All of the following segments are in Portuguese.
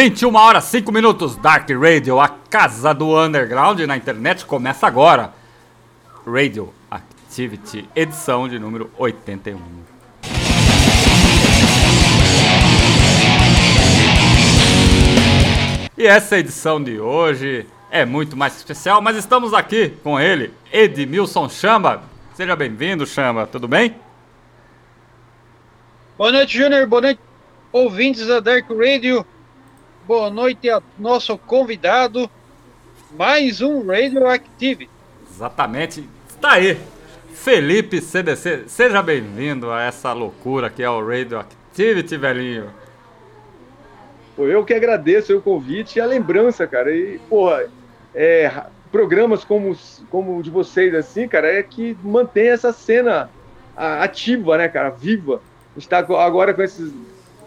21 horas 5 minutos, Dark Radio, a casa do underground na internet começa agora. Radio Activity, edição de número 81. E essa edição de hoje é muito mais especial, mas estamos aqui com ele, Edmilson Chamba. Seja bem-vindo, Chamba, tudo bem? Boa noite, Júnior, boa noite, ouvintes da Dark Radio. Boa noite a nosso convidado. Mais um Radioactive. Exatamente, está aí. Felipe CDC, seja bem-vindo a essa loucura que é o Radioactivity, velhinho. Pô, eu que agradeço o convite e a lembrança, cara. E, porra, é, programas como, como o de vocês, assim, cara, é que mantém essa cena ativa, né, cara, viva. A gente tá agora com esses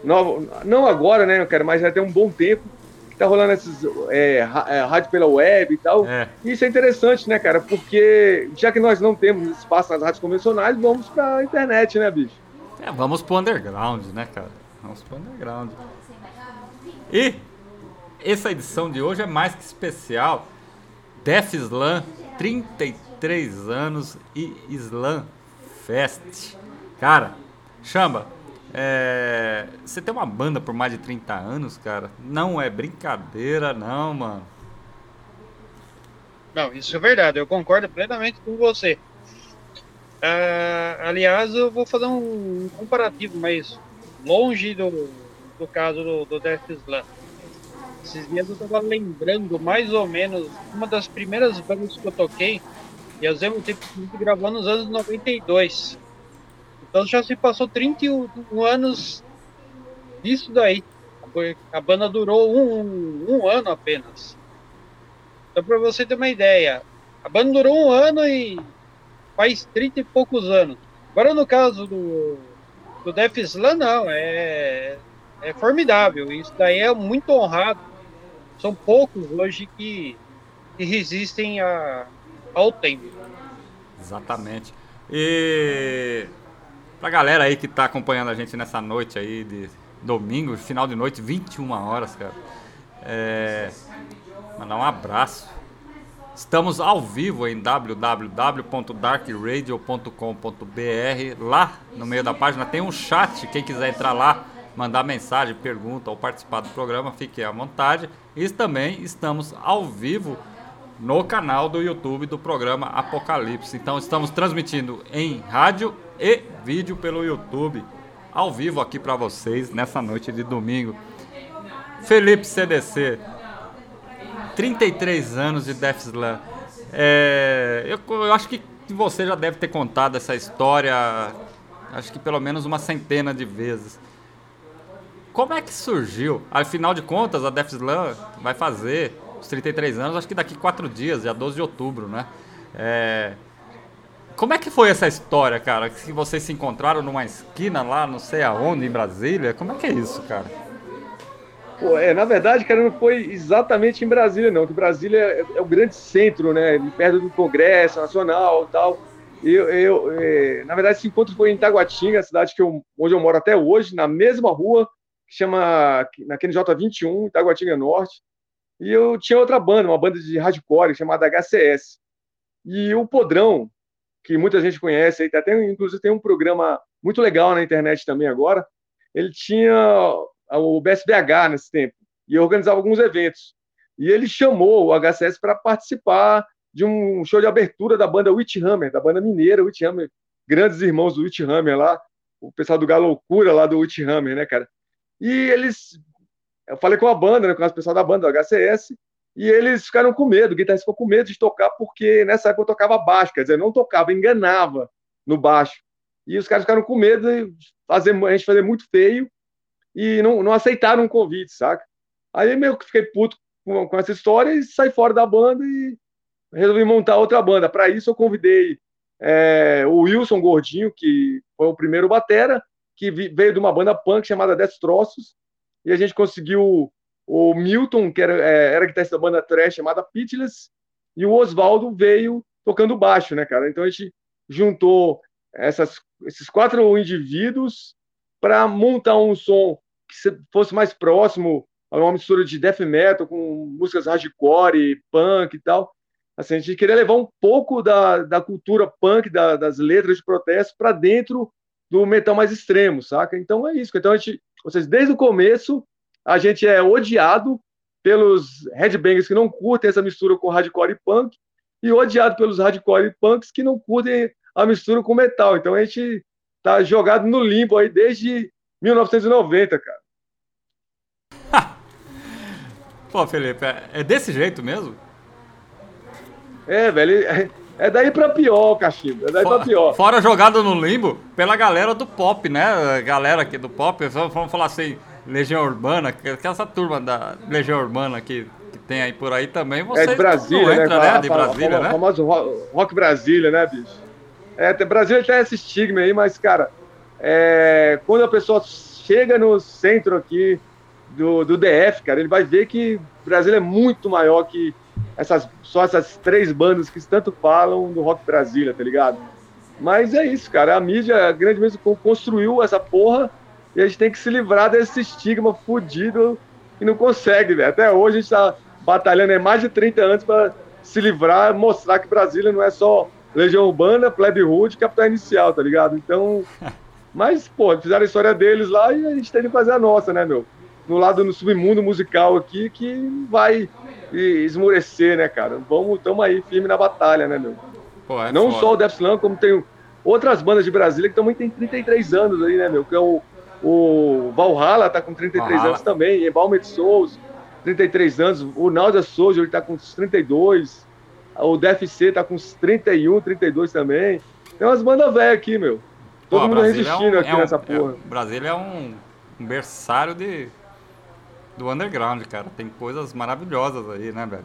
novos. Não agora, né, cara, mas já tem um bom tempo que tá rolando esses é, é, rádio pela web e tal. É. E isso é interessante, né, cara, porque já que nós não temos espaço nas rádios convencionais, vamos pra internet, né, bicho? É, vamos pro underground, né, cara? Vamos pro underground. E essa edição de hoje é mais que especial. Def Slam, 33 anos e Slam Fest. Cara, chamba, é, você tem uma banda por mais de 30 anos, cara? Não é brincadeira, não, mano. Não, isso é verdade, eu concordo plenamente com você. Ah, aliás, eu vou fazer um comparativo, mas longe do, do caso do, do Death Slam. Esses dias eu tava lembrando mais ou menos uma das primeiras bandas que eu toquei, e ao mesmo tempo gravou nos anos 92. Então já se passou 31 anos disso daí. A banda durou um, um ano apenas. Então, para você ter uma ideia, a banda durou um ano e faz 30 e poucos anos. Agora, no caso do, do Def Slam, não, é, é formidável. Isso daí é muito honrado. São poucos hoje que, que resistem a, ao tempo. Exatamente. E pra galera aí que tá acompanhando a gente nessa noite aí de domingo, final de noite, 21 horas, cara. É, mandar um abraço. Estamos ao vivo em www.darkradio.com.br. Lá no meio da página tem um chat. Quem quiser entrar lá, mandar mensagem, pergunta ou participar do programa, fique à vontade. E também estamos ao vivo no canal do YouTube do programa Apocalipse. Então estamos transmitindo em rádio e vídeo pelo YouTube, ao vivo aqui para vocês nessa noite de domingo. Felipe CDC, 33 anos de Death Slam. É, eu, eu acho que você já deve ter contado essa história, acho que pelo menos uma centena de vezes. Como é que surgiu? Afinal de contas, a Death Slam vai fazer os 33 anos, acho que daqui quatro dias, dia 12 de outubro, né? É... Como é que foi essa história, cara? Que vocês se encontraram numa esquina lá, não sei aonde, em Brasília? Como é que é isso, cara? Pô, é, na verdade, cara, não foi exatamente em Brasília, não. Que Brasília é, é o grande centro, né? Perto do Congresso Nacional e tal. Eu, eu, é, na verdade, esse encontro foi em Taguatinga, a cidade que eu, onde eu moro até hoje, na mesma rua, que chama, naquele J21, Taguatinga Norte. E eu tinha outra banda, uma banda de hardcore chamada HCS. E o Podrão, que muita gente conhece, até inclusive tem um programa muito legal na internet também agora. Ele tinha o BSBH nesse tempo e organizava alguns eventos. E ele chamou o HCS para participar de um show de abertura da banda Witch Hammer, da banda mineira Witch Hammer, grandes irmãos do Witch Hammer lá. o pessoal do Galocura lá do Hammer, né, cara? E eles. Eu falei com a banda, né, com o pessoal da banda, do HCS, e eles ficaram com medo, o guitarrista ficou com medo de tocar, porque nessa época eu tocava baixo, quer dizer, não tocava, enganava no baixo. E os caras ficaram com medo de fazer, a gente fazer muito feio e não, não aceitaram um convite, saca? Aí meio que fiquei puto com, com essa história e saí fora da banda e resolvi montar outra banda. Para isso eu convidei é, o Wilson Gordinho, que foi o primeiro batera, que veio de uma banda punk chamada Destroços, e a gente conseguiu o Milton, que era, é, era guitarrista da banda trash chamada Pitless, e o Oswaldo veio tocando baixo, né, cara? Então a gente juntou essas, esses quatro indivíduos para montar um som que fosse mais próximo a uma mistura de death metal com músicas hardcore, punk e tal. Assim, a gente queria levar um pouco da, da cultura punk, da, das letras de protesto, para dentro do metal mais extremo, saca? Então é isso. Então a gente, ou seja, desde o começo, a gente é odiado pelos headbangers que não curtem essa mistura com hardcore e punk, e odiado pelos hardcore e punks que não curtem a mistura com metal. Então a gente tá jogado no limbo aí desde 1990, cara. Pô, Felipe, é, é desse jeito mesmo? É, velho, é, daí pra pior, cachimbo. É daí For, pra pior. Fora jogado no limbo pela galera do pop, né? Galera aqui do pop, vamos falar assim, Legião Urbana, que, que essa turma da Legião Urbana que, que tem aí por aí também, você é de Brasília, entra, né? né? De Brasília, né? O famoso rock Brasília, né, bicho? É, Brasília tem esse estigma aí, mas, cara, é, quando a pessoa chega no centro aqui do, do DF, cara, ele vai ver que Brasília é muito maior que essas, só essas três bandas que tanto falam do rock Brasília, tá ligado? Mas é isso, cara. A mídia, a grande mídia construiu essa porra e a gente tem que se livrar desse estigma fudido e não consegue, velho. Até hoje a gente tá batalhando há mais de 30 anos para se livrar, mostrar que Brasília não é só Legião Urbana, Plebe Hood, Capital Inicial, tá ligado? Então, mas, pô, fizeram a história deles lá e a gente tem que fazer a nossa, né, meu? No lado no submundo musical aqui que vai esmorecer, né, cara? Vamos, tamo aí firme na batalha, né, meu? Pô, é Não foda. só o Death Slam, como tem outras bandas de Brasília que também tem 33 anos aí, né, meu? Que é o, o Valhalla tá com 33 Valhalla. anos também, Embalmed Souls, 33 anos, o Náusea Soldier ele tá com 32, o DFC tá com uns 31, 32 também. Tem umas bandas velhas aqui, meu. Todo Pô, mundo resistindo é um, aqui é um, nessa porra. É, Brasília é um, um berçário de, do underground, cara. Tem coisas maravilhosas aí, né, velho?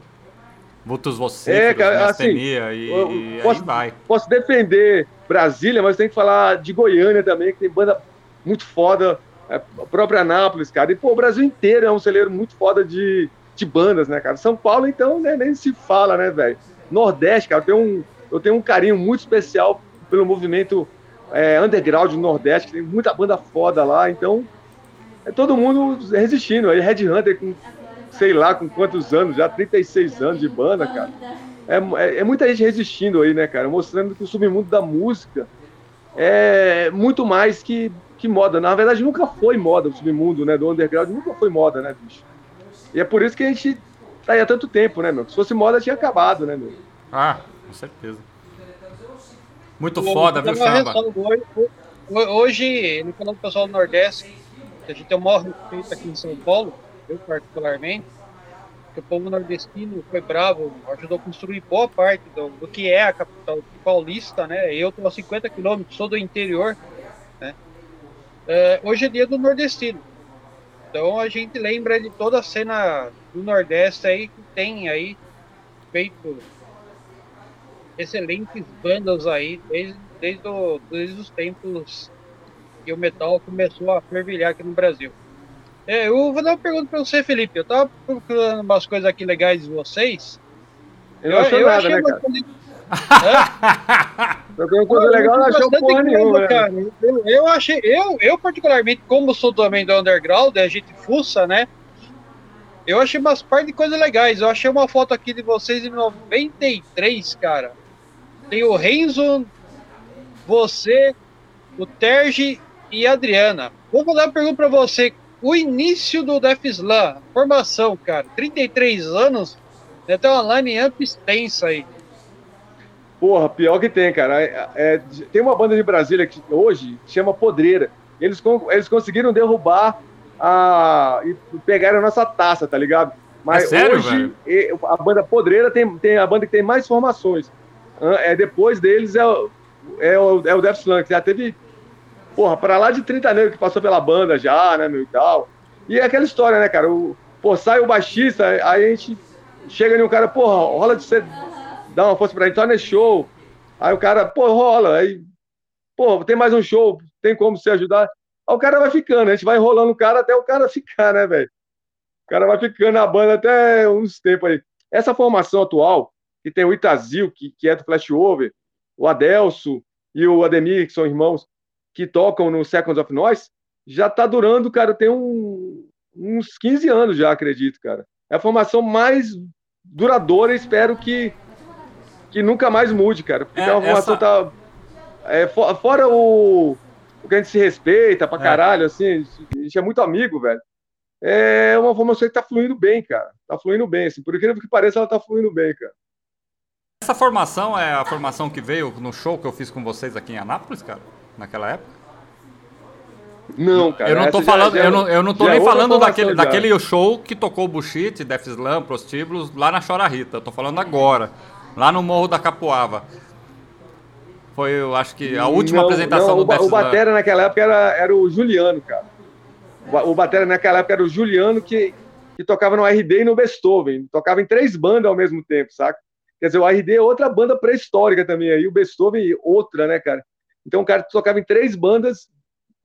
Vultos vocíferos, é, cara, assim, e, e posso, aí vai. Posso defender Brasília, mas tem que falar de Goiânia também, que tem banda muito foda. É, a própria Anápolis, cara. E, pô, o Brasil inteiro é um celeiro muito foda de, de bandas, né, cara? São Paulo, então, né, nem se fala, né, velho? Nordeste, cara, eu tenho um, eu tenho um carinho muito especial pelo movimento é, underground do Nordeste, que tem muita banda foda lá, então é todo mundo resistindo. Aí Red Hunter com, sei lá, com quantos anos, já 36 anos de banda, cara. É, é, é, muita gente resistindo aí, né, cara? Mostrando que o submundo da música é muito mais que, que moda. Na verdade, nunca foi moda o submundo, né? Do underground nunca foi moda, né, bicho? E é por isso que a gente tá aí há tanto tempo, né, meu? Se fosse moda, tinha acabado, né, meu? Ah, com certeza. Muito foda, viu, Chamba? Hoje, no canal do pessoal do Nordeste, a gente tem o maior respeito aqui em São Paulo, eu particularmente, que o povo nordestino foi bravo, ajudou a construir boa parte do, do que é a capital paulista, né? Eu estou a 50 quilômetros, sou do interior, né? É, hoje é dia do nordestino. Então a gente lembra de toda a cena do Nordeste aí que tem aí feito excelentes bandas aí desde, desde, o, desde os tempos que o metal começou a fervilhar aqui no Brasil. É, eu vou dar uma pergunta para você, Felipe. Eu tava procurando umas coisas aqui legais de vocês. Eu achei eu nada, né, cara? Procurando coisa legal, não achou porra nenhuma, né? cara. Eu, eu, achei, eu, eu particularmente, como sou também do underground, a gente fuça, né? Eu achei umas partes de coisas legais. Eu achei uma foto aqui de vocês em 93, cara. Tem o Renzo, você, o Terge e Adriana. Vou mandar uma pergunta para você. O início do Def Slam, formação, cara, 33 anos, né, tem uma line-up extensa aí. Porra, pior que tem, cara. É, é, tem uma banda de Brasília que hoje chama Podreira. Eles, eles conseguiram derrubar a, e pegaram a nossa taça, tá ligado? Mas é sério, hoje velho? a banda Podreira tem, tem a banda que tem mais formações. É, depois deles é, é, o, é o Death Slam, que já teve, porra, para lá de 30 negros que passou pela banda já, né, meu, e tal. E é aquela história, né, cara? O, pô, sai o baixista, aí a gente chega em um cara, porra, rola de você dar uma força pra gente, torna show. Aí o cara, pô, rola. Aí, pô, tem mais um show, tem como você ajudar? Aí o cara vai ficando, a gente vai enrolando o cara até o cara ficar, né, velho? O cara vai ficando na banda até uns tempos aí. Essa formação atual, que tem o Itazil, que, que é do Flashover, o Adelso e o Ademir, que são irmãos, que tocam no Seconds of Noise, já tá durando, cara, tem um, uns 15 anos já, acredito, cara. É a formação mais duradoura, espero que que nunca mais mude, cara. Porque é, a formação essa... tá. É, fora o, o que a gente se respeita pra é. caralho, assim, a gente é muito amigo, velho. É uma formação que tá fluindo bem, cara. Tá fluindo bem, assim. Por incrível que pareça, ela tá fluindo bem, cara. Essa formação é a formação que veio no show que eu fiz com vocês aqui em Anápolis, cara? Naquela época? Não, cara. Eu não tô falando, já, eu não, eu não tô nem falando daquele, daquele show que tocou Bullshit, Death Slam, Prostíbulos, lá na Chora Rita. Eu tô falando agora lá no Morro da Capuava. Foi, eu acho que, a última não, apresentação não, do Death O Batera naquela época era, era o Juliano, cara. O Batera naquela época era o Juliano que, que tocava no RD e no Beethoven. Tocava em três bandas ao mesmo tempo, saca? Quer dizer, o RD é outra banda pré-histórica também, aí o Beethoven outra, né, cara? Então o cara tocava em três bandas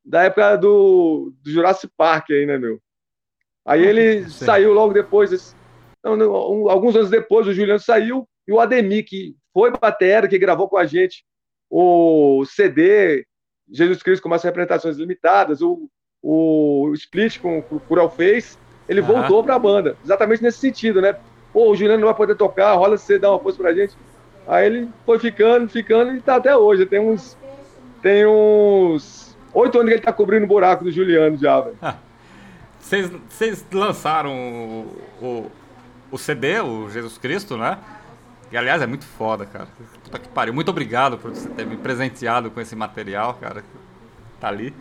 da época do, do Jurassic Park aí, né, meu? Aí ele Sim. saiu logo depois, não, não, alguns anos depois, o Juliano saiu, e o Ademir, que foi batera, que gravou com a gente o CD Jesus Cristo com as representações limitadas, o, o Split com o Cruel Face, ele uhum. voltou para a banda, exatamente nesse sentido, né? Pô, o Juliano não vai poder tocar, rola você dar uma força pra gente. Aí ele foi ficando, ficando e tá até hoje. Tem uns. Tem uns. Oito anos que ele tá cobrindo o buraco do Juliano já, velho. Vocês lançaram o, o, o CD, o Jesus Cristo, né? E aliás, é muito foda, cara. Puta que pariu. Muito obrigado por você ter me presenteado com esse material, cara. Tá ali.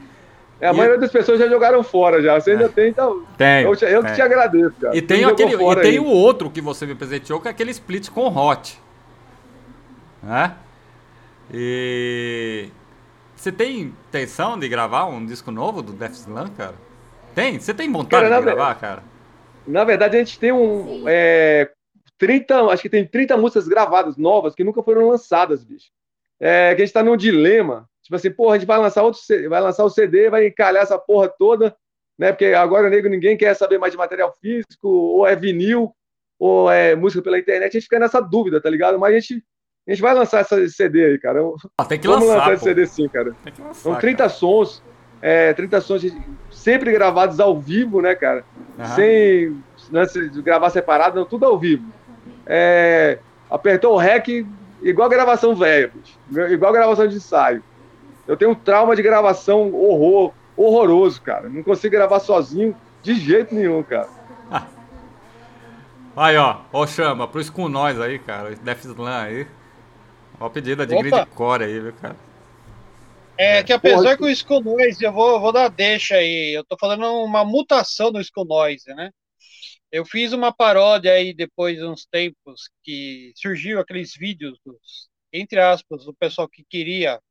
É, a e maioria das pessoas já jogaram fora já. Você ainda é. tem, então. Tem. Eu, eu que te agradeço, cara. E tem, aquele, e tem o outro que você me presenteou, que é aquele split com hot. Né? E. Você tem intenção de gravar um disco novo do Death Slam, cara? Tem? Você tem vontade cara, de gravar, cara? Na verdade, a gente tem um. É, 30, acho que tem 30 músicas gravadas novas que nunca foram lançadas, bicho. É, que a gente tá num dilema. Tipo assim, porra, a gente vai lançar outro vai lançar o CD, vai encalhar essa porra toda, né? Porque agora, nego, ninguém quer saber mais de material físico, ou é vinil, ou é música pela internet, a gente fica nessa dúvida, tá ligado? Mas a gente, a gente vai lançar esse CD aí, cara. Ah, tem que Vamos lançar, lançar esse CD sim, cara. Tem que lançar, São 30 cara. sons, é, 30 sons sempre gravados ao vivo, né, cara? Uhum. Sem né, gravar separado, não, tudo ao vivo é, apertou o REC igual gravação velha, igual gravação de ensaio. Eu tenho um trauma de gravação horror, horroroso, cara. Não consigo gravar sozinho de jeito nenhum, cara. Aí, ó, ó, chama, pro com nós aí, cara, Death Slam aí. Ó, pedida de grid core aí, viu, cara. É que apesar Porra, que o Skull Noise, eu vou, vou dar deixa aí, eu tô falando uma mutação do Skull Noise, né? Eu fiz uma paródia aí depois de uns tempos que surgiu aqueles vídeos dos, entre aspas, do pessoal que queria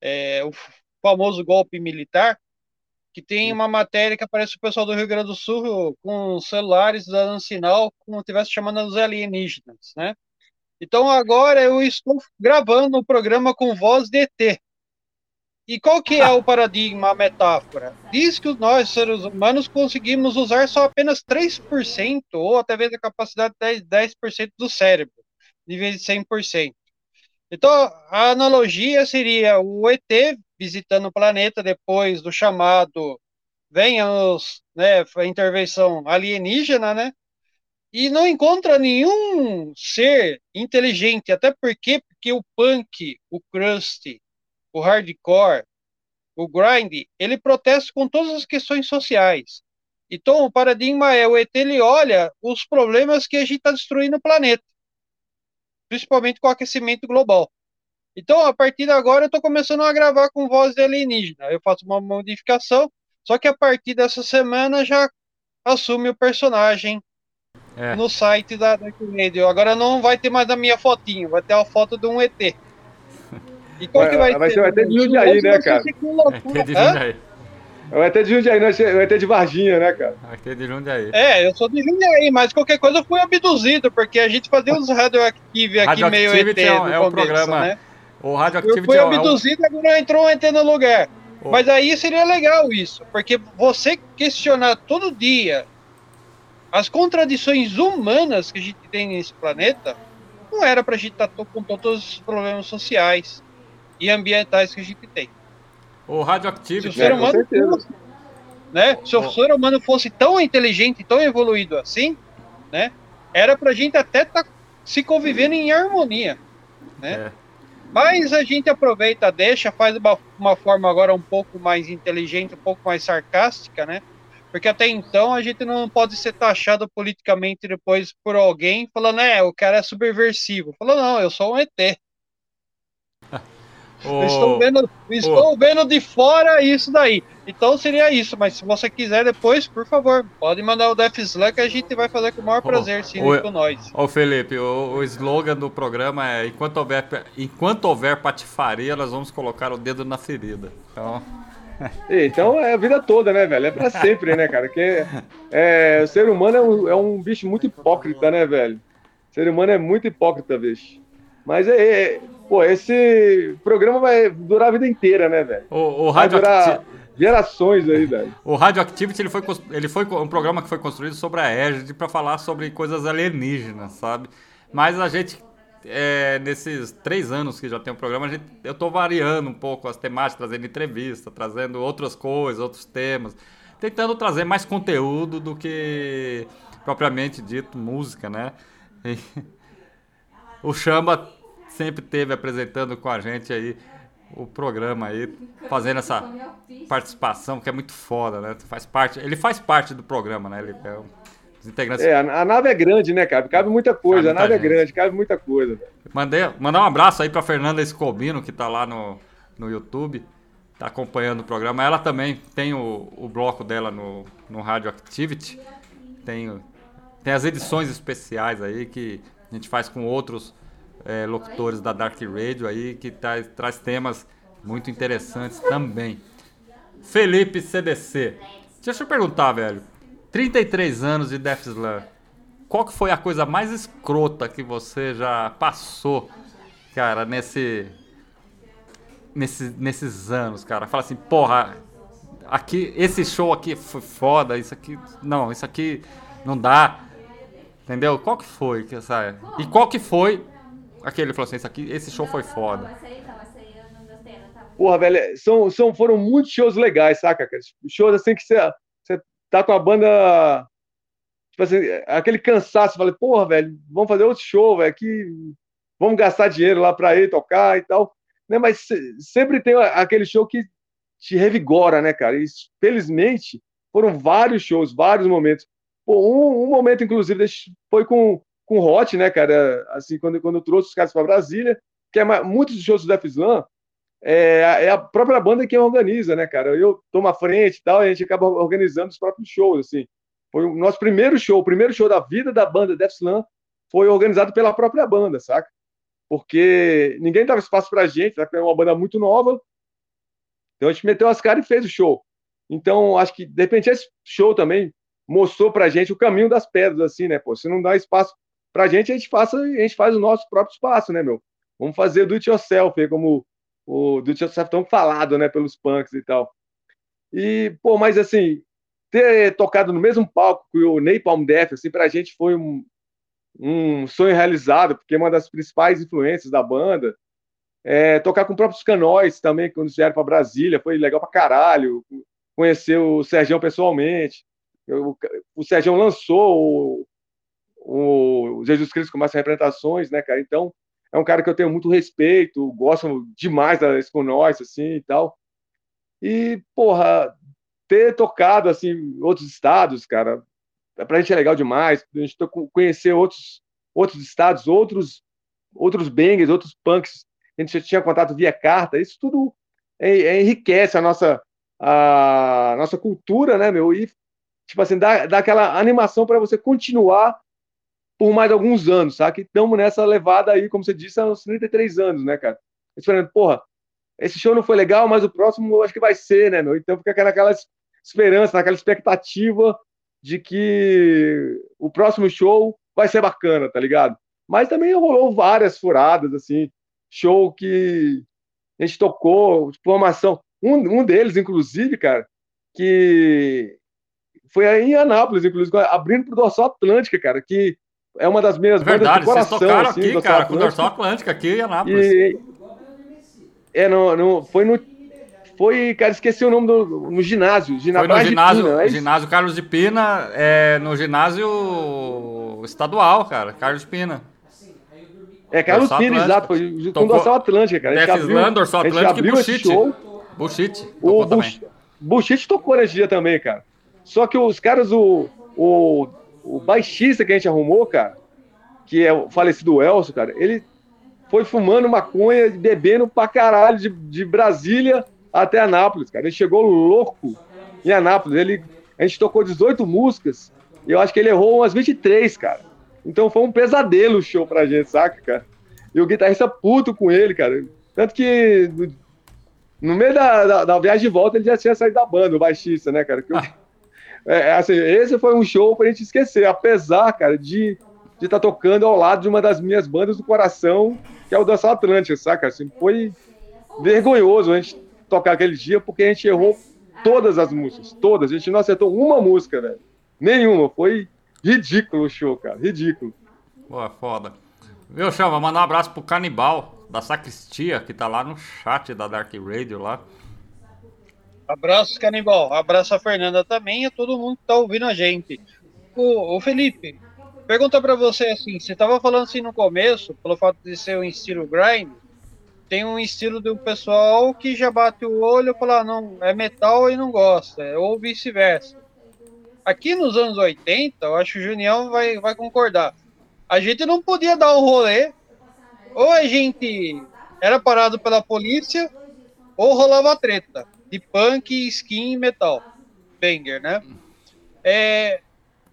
é, o famoso golpe militar, que tem uma matéria que aparece o pessoal do Rio Grande do Sul com celulares dando sinal como se estivesse chamando os alienígenas, né? Então agora eu estou gravando um programa com voz de ET. E qual que é o paradigma, a metáfora? Diz que nós, seres humanos, conseguimos usar só apenas 3%, ou até mesmo a capacidade de 10%, 10 do cérebro, em vez de 100%. Então, a analogia seria o ET visitando o planeta depois do chamado venha os, né, a intervenção alienígena, né? E não encontra nenhum ser inteligente, até porque, porque o punk, o crust, o hardcore, o grind, ele protesta com todas as questões sociais. Então, o paradigma é o ET, ele olha os problemas que a gente está destruindo o planeta. principalmente com o aquecimento global. Então, a partir de agora, eu estou começando a gravar com voz de alienígena. Eu faço uma modificação, só que a partir dessa semana já assume o personagem é. no site da Dark Radio. Agora não vai ter mais a minha fotinho, vai ter a foto de um ET. E qual vai, que vai, vai ter? Vai ter de Jundiaí, né, cara? Vai ter de Jundiaí. Vai ter de Jundiaí, vai ter de Varginha, né, cara? Vai ter de Jundiaí. É, eu sou de Jundiaí, mas qualquer coisa eu fui abduzido, porque a gente fazia uns radioactive aqui meio ET é, no é começo, programa, né? O Radioactivity eu fui abduzido, e agora entrou um ET no lugar. Oh. Mas aí seria legal isso, porque você questionar todo dia as contradições humanas que a gente tem nesse planeta, não era para a gente estar tá com todos os problemas sociais e ambientais que a gente tem. O Radioactivity... Se o ser humano, fosse, né, se o ser humano fosse tão inteligente, tão evoluído assim, né, era para a gente até estar tá se convivendo em harmonia, né? É. Mas a gente aproveita, deixa, faz uma, uma forma agora um pouco mais inteligente, um pouco mais sarcástica, né? Porque até então a gente não pode ser taxado politicamente depois por alguém falando, é, o cara é subversivo. Falou, não, eu sou um ET. Oh, estou vendo, estou oh. vendo de fora isso daí. Então seria isso, mas se você quiser depois, por favor, pode mandar o Def Slam que a gente vai fazer com o maior prazer, sim, oh, com nós. Ô Felipe, o, o slogan do programa é enquanto houver, enquanto houver patifaria, nós vamos colocar o dedo na ferida. Então... Então é a vida toda, né, velho? É pra sempre, né, cara? Que é, o ser humano é um, é um bicho muito hipócrita, né, velho? O ser humano é muito hipócrita, bicho. Mas é, é, pô, esse programa vai durar a vida inteira, né, velho? O, o Rádio durar gerações aí, velho. O Radioactivity, ele foi, ele foi um programa que foi construído sobre a Égide para falar sobre coisas alienígenas, sabe? Mas a gente, é, nesses três anos que já tem o programa, a gente, eu tô variando um pouco as temáticas, trazendo entrevista, trazendo outras coisas, outros temas, tentando trazer mais conteúdo do que propriamente dito música, né? E, o Chamba sempre teve apresentando com a gente aí o programa aí, fazendo essa participação que é muito foda, né? Faz parte, ele faz parte do programa, né? Ele é um dos integrantes. É, a, nave é grande, né, cara? Cabe muita coisa, cabe a nave é grande, cabe muita coisa. Mandei, mandar um abraço aí pra Fernanda Escobino, que tá lá no, no YouTube, tá acompanhando o programa. Ela também tem o, o bloco dela no, no Radio Activity. Tem, tem as edições especiais aí que a gente faz com outros é, locutores da Dark Radio aí, que traz, traz temas muito interessantes também. Felipe CDC. Deixa eu perguntar, velho. 33 anos de Death Slam. Qual que foi a coisa mais escrota que você já passou, cara, nesse, nesse nesses anos, cara? Fala assim, porra, aqui esse show aqui foi foda, isso aqui não, isso aqui não dá. Entendeu? Qual que foi que essa E qual que foi aquele falou assim, isso aqui, esse show foi foda. Porra, velho, são, são, foram muitos shows legais, saca, cara? Shows assim que você tá com a banda. Tipo assim, aquele cansaço, falei, porra, velho, vamos fazer outro show, velho, que vamos gastar dinheiro lá pra ir tocar e tal. Né? Mas sempre tem aquele show que te revigora, né, cara? E felizmente foram vários shows, vários momentos. Pô, um, um momento, inclusive, foi com, com o Hot, né, cara? Assim, quando, quando eu trouxe os caras para Brasília, que é muitos shows do Def Slam, é, é, a própria banda que organiza, né, cara? Eu tomo a frente e tal, a gente acaba organizando os próprios shows, assim. Foi o nosso primeiro show, o primeiro show da vida da banda Def Slam foi organizado pela própria banda, saca? Porque ninguém dava espaço pra gente, né? é uma banda muito nova. Então a gente meteu as caras e fez o show. Então, acho que, de repente, esse show também mostrou pra gente o caminho das pedras, assim, né? Pô, se não dá espaço pra gente, a gente, faça, a gente faz o nosso próprio espaço, né, meu? Vamos fazer do it yourself, como o do yourself tão falado, né, pelos punks e tal. E, pô, mas assim, ter tocado no mesmo palco que o Napalm Death, assim, pra gente foi um, um sonho realizado, porque é uma das principais influências da banda. É, tocar com próprios canóis também, quando vieram para Brasília, foi legal pra caralho. Conhecer o Sergião pessoalmente. O, o Sergião lançou o, o Jesus Cristo com mais representações, né, cara? Então, é um cara que eu tenho muito respeito, gosto demais da nós, assim, e tal. E, porra, ter tocado, assim, outros estados, cara, pra gente é legal demais. A gente conhecer outros, outros estados, outros outros bangers, outros punks, a gente tinha contato via carta, isso tudo é, é, enriquece a nossa, a nossa cultura, né, meu? E, tipo assim, dá, dá aquela animação para você continuar por mais alguns anos, sabe? Estamos nessa levada aí, como você disse, há uns 33 anos, né, cara? Esperando, porra, esse show não foi legal, mas o próximo eu acho que vai ser, né, meu? Então fica naquela esperança, naquela expectativa de que o próximo show vai ser bacana, tá ligado? Mas também rolou várias furadas, assim, show que a gente tocou, formação. Um, um deles, inclusive, cara, que foi aí em Anápolis, inclusive, abrindo pro Dorsal Atlântica, cara, que é uma das minhas Verdade, bandas de coração. Vocês tocaram assim, aqui, cara, com o Dorsal Atlântica, aqui em Anápolis. E, é, no, no, foi no. Foi, cara, esqueci o nome do. No ginásio. Ginásio foi no ginásio, Pina, é ginásio Carlos de Pina, é, no ginásio estadual, cara, Carlos de Pina. É, Carlos Dorsal Pina, exato, foi com o Dorsal Atlântica, cara. Def Slam, Dorsal Atlântica e Bullshit. Bullshit. O Bullshit tocou nesse dia também, cara. Só que os caras, o, o, o baixista que a gente arrumou, cara, que é o falecido Elcio, cara, ele foi fumando maconha e bebendo pra caralho de, de Brasília até Anápolis, cara. Ele chegou louco em Anápolis. Ele, a gente tocou 18 músicas e eu acho que ele errou umas 23, cara. Então foi um pesadelo o show pra gente, saca, cara? E o guitarrista puto com ele, cara. Tanto que no meio da, da, da viagem de volta ele já tinha saído da banda, o baixista, né, cara? Eu, é, assim, esse foi um show pra gente esquecer, apesar, cara, de estar tá tocando ao lado de uma das minhas bandas do coração, que é o Dança Atlântica, saca? Assim, foi vergonhoso a gente tocar aquele dia, porque a gente errou todas as músicas, todas. A gente não acertou uma música, velho. Nenhuma. Foi ridículo o show, cara. Ridículo. Pô, foda. Viu, Chama? Mandar um abraço pro Canibal, da Sacristia, que tá lá no chat da Dark Radio lá. Abraço, Canibal. Abraço a Fernanda também e a todo mundo que tá ouvindo a gente. O, o Felipe, Pergunta para você assim, você estava falando assim no começo, pelo fato de ser um estilo grind, tem um estilo do pessoal que já bate o olho e fala, ah, não, é metal e não gosta, ou vice-versa. Aqui nos anos 80, eu acho que o Junião vai, vai concordar. A gente não podia dar um rolê, ou a gente era parado pela polícia, ou rolava treta de punk, skin e metal. Banger, né? É,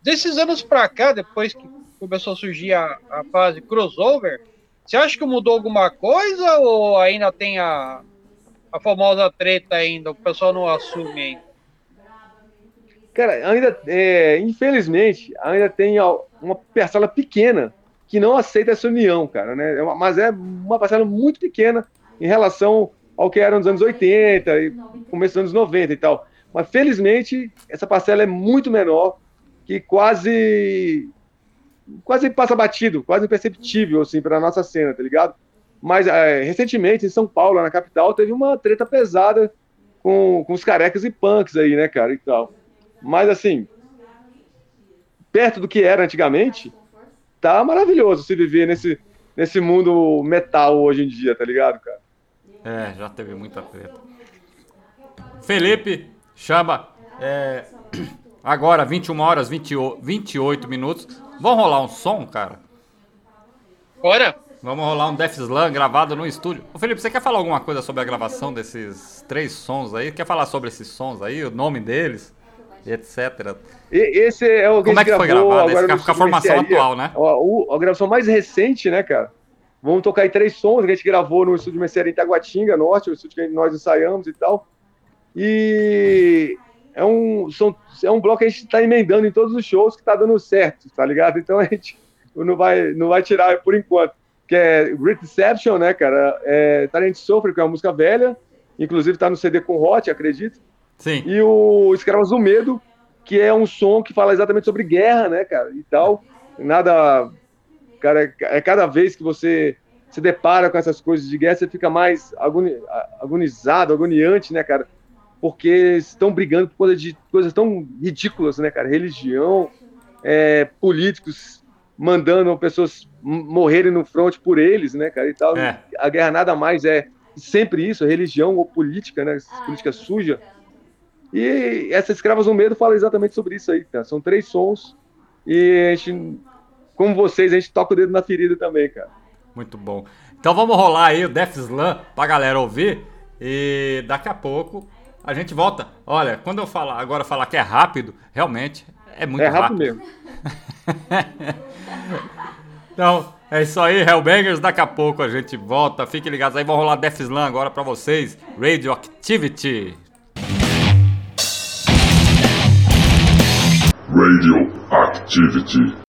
desses anos para cá, depois que começou a surgir a, a fase crossover, você acha que mudou alguma coisa ou ainda tem a, a famosa treta ainda? O pessoal não assume ainda? Cara, ainda, é, infelizmente, ainda tem uma parcela pequena que não aceita essa união, cara, né? É mas é uma parcela muito pequena em relação ao que era nos anos 80 e começo dos anos 90 e tal. Mas felizmente essa parcela é muito menor que quase quase passa batido, quase imperceptível assim para nossa cena, tá ligado? Mas é, recentemente em São Paulo, na capital, teve uma treta pesada com, com os carecas e punks aí, né, cara, e tal. Mas assim, perto do que era antigamente, tá maravilhoso se viver nesse nesse mundo metal hoje em dia, tá ligado, cara? É, já teve muita treta. Felipe, chama. É, Agora, 21 horas 20, 28 minutos. Vamos rolar um som, cara? Bora! Vamos rolar um Death Slam gravado no estúdio. Ô Felipe, você quer falar alguma coisa sobre a gravação desses três sons aí? Quer falar sobre esses sons aí, o nome deles, etc. E, esse é o que Como é que foi gravado? Esse, com a formação atual, né? A, a, a, gravação mais recente, né, cara? Vamos tocar aí três sons que a gente gravou no estúdio Mercearia em Taguatinga, Norte, o estúdio que nós ensaiamos e tal. E é um, são, é um bloco que a gente está emendando em todos os shows que está dando certo, tá ligado? Então a gente não vai, não vai tirar por enquanto. Que é Great Deception, né, cara? É Talent Sofre, que é uma música velha, inclusive está no CD com Hot, acredito. Sim. E o Escravos do Medo, que é um som que fala exatamente sobre guerra, né, cara? E tal. Nada. Cara, é cada vez que você se depara com essas coisas de guerra, você fica mais agonizado, agoniante, né, cara? porque estão brigando por causa de coisas tão ridículas, né, cara? Religião, é, políticos mandando pessoas morrerem no front por eles, né, cara? E tal. É. A guerra nada mais é sempre isso, religião ou política, né? Política suja. E essa Escravas no Medo fala exatamente sobre isso aí, cara. São três sons e a gente, como vocês, a gente toca o dedo na ferida também, cara. Muito bom. Então vamos rolar aí o Death Slam pra galera ouvir. E daqui a pouco a gente volta. Olha, quando eu falar agora falar que é rápido, realmente é muito É rápido. rápido mesmo. Então, é isso aí, Hellbangers. Daqui a pouco a gente volta. Fiquem ligados aí, vou rolar Death Slam agora pra vocês. Radioactivity. Radioactivity.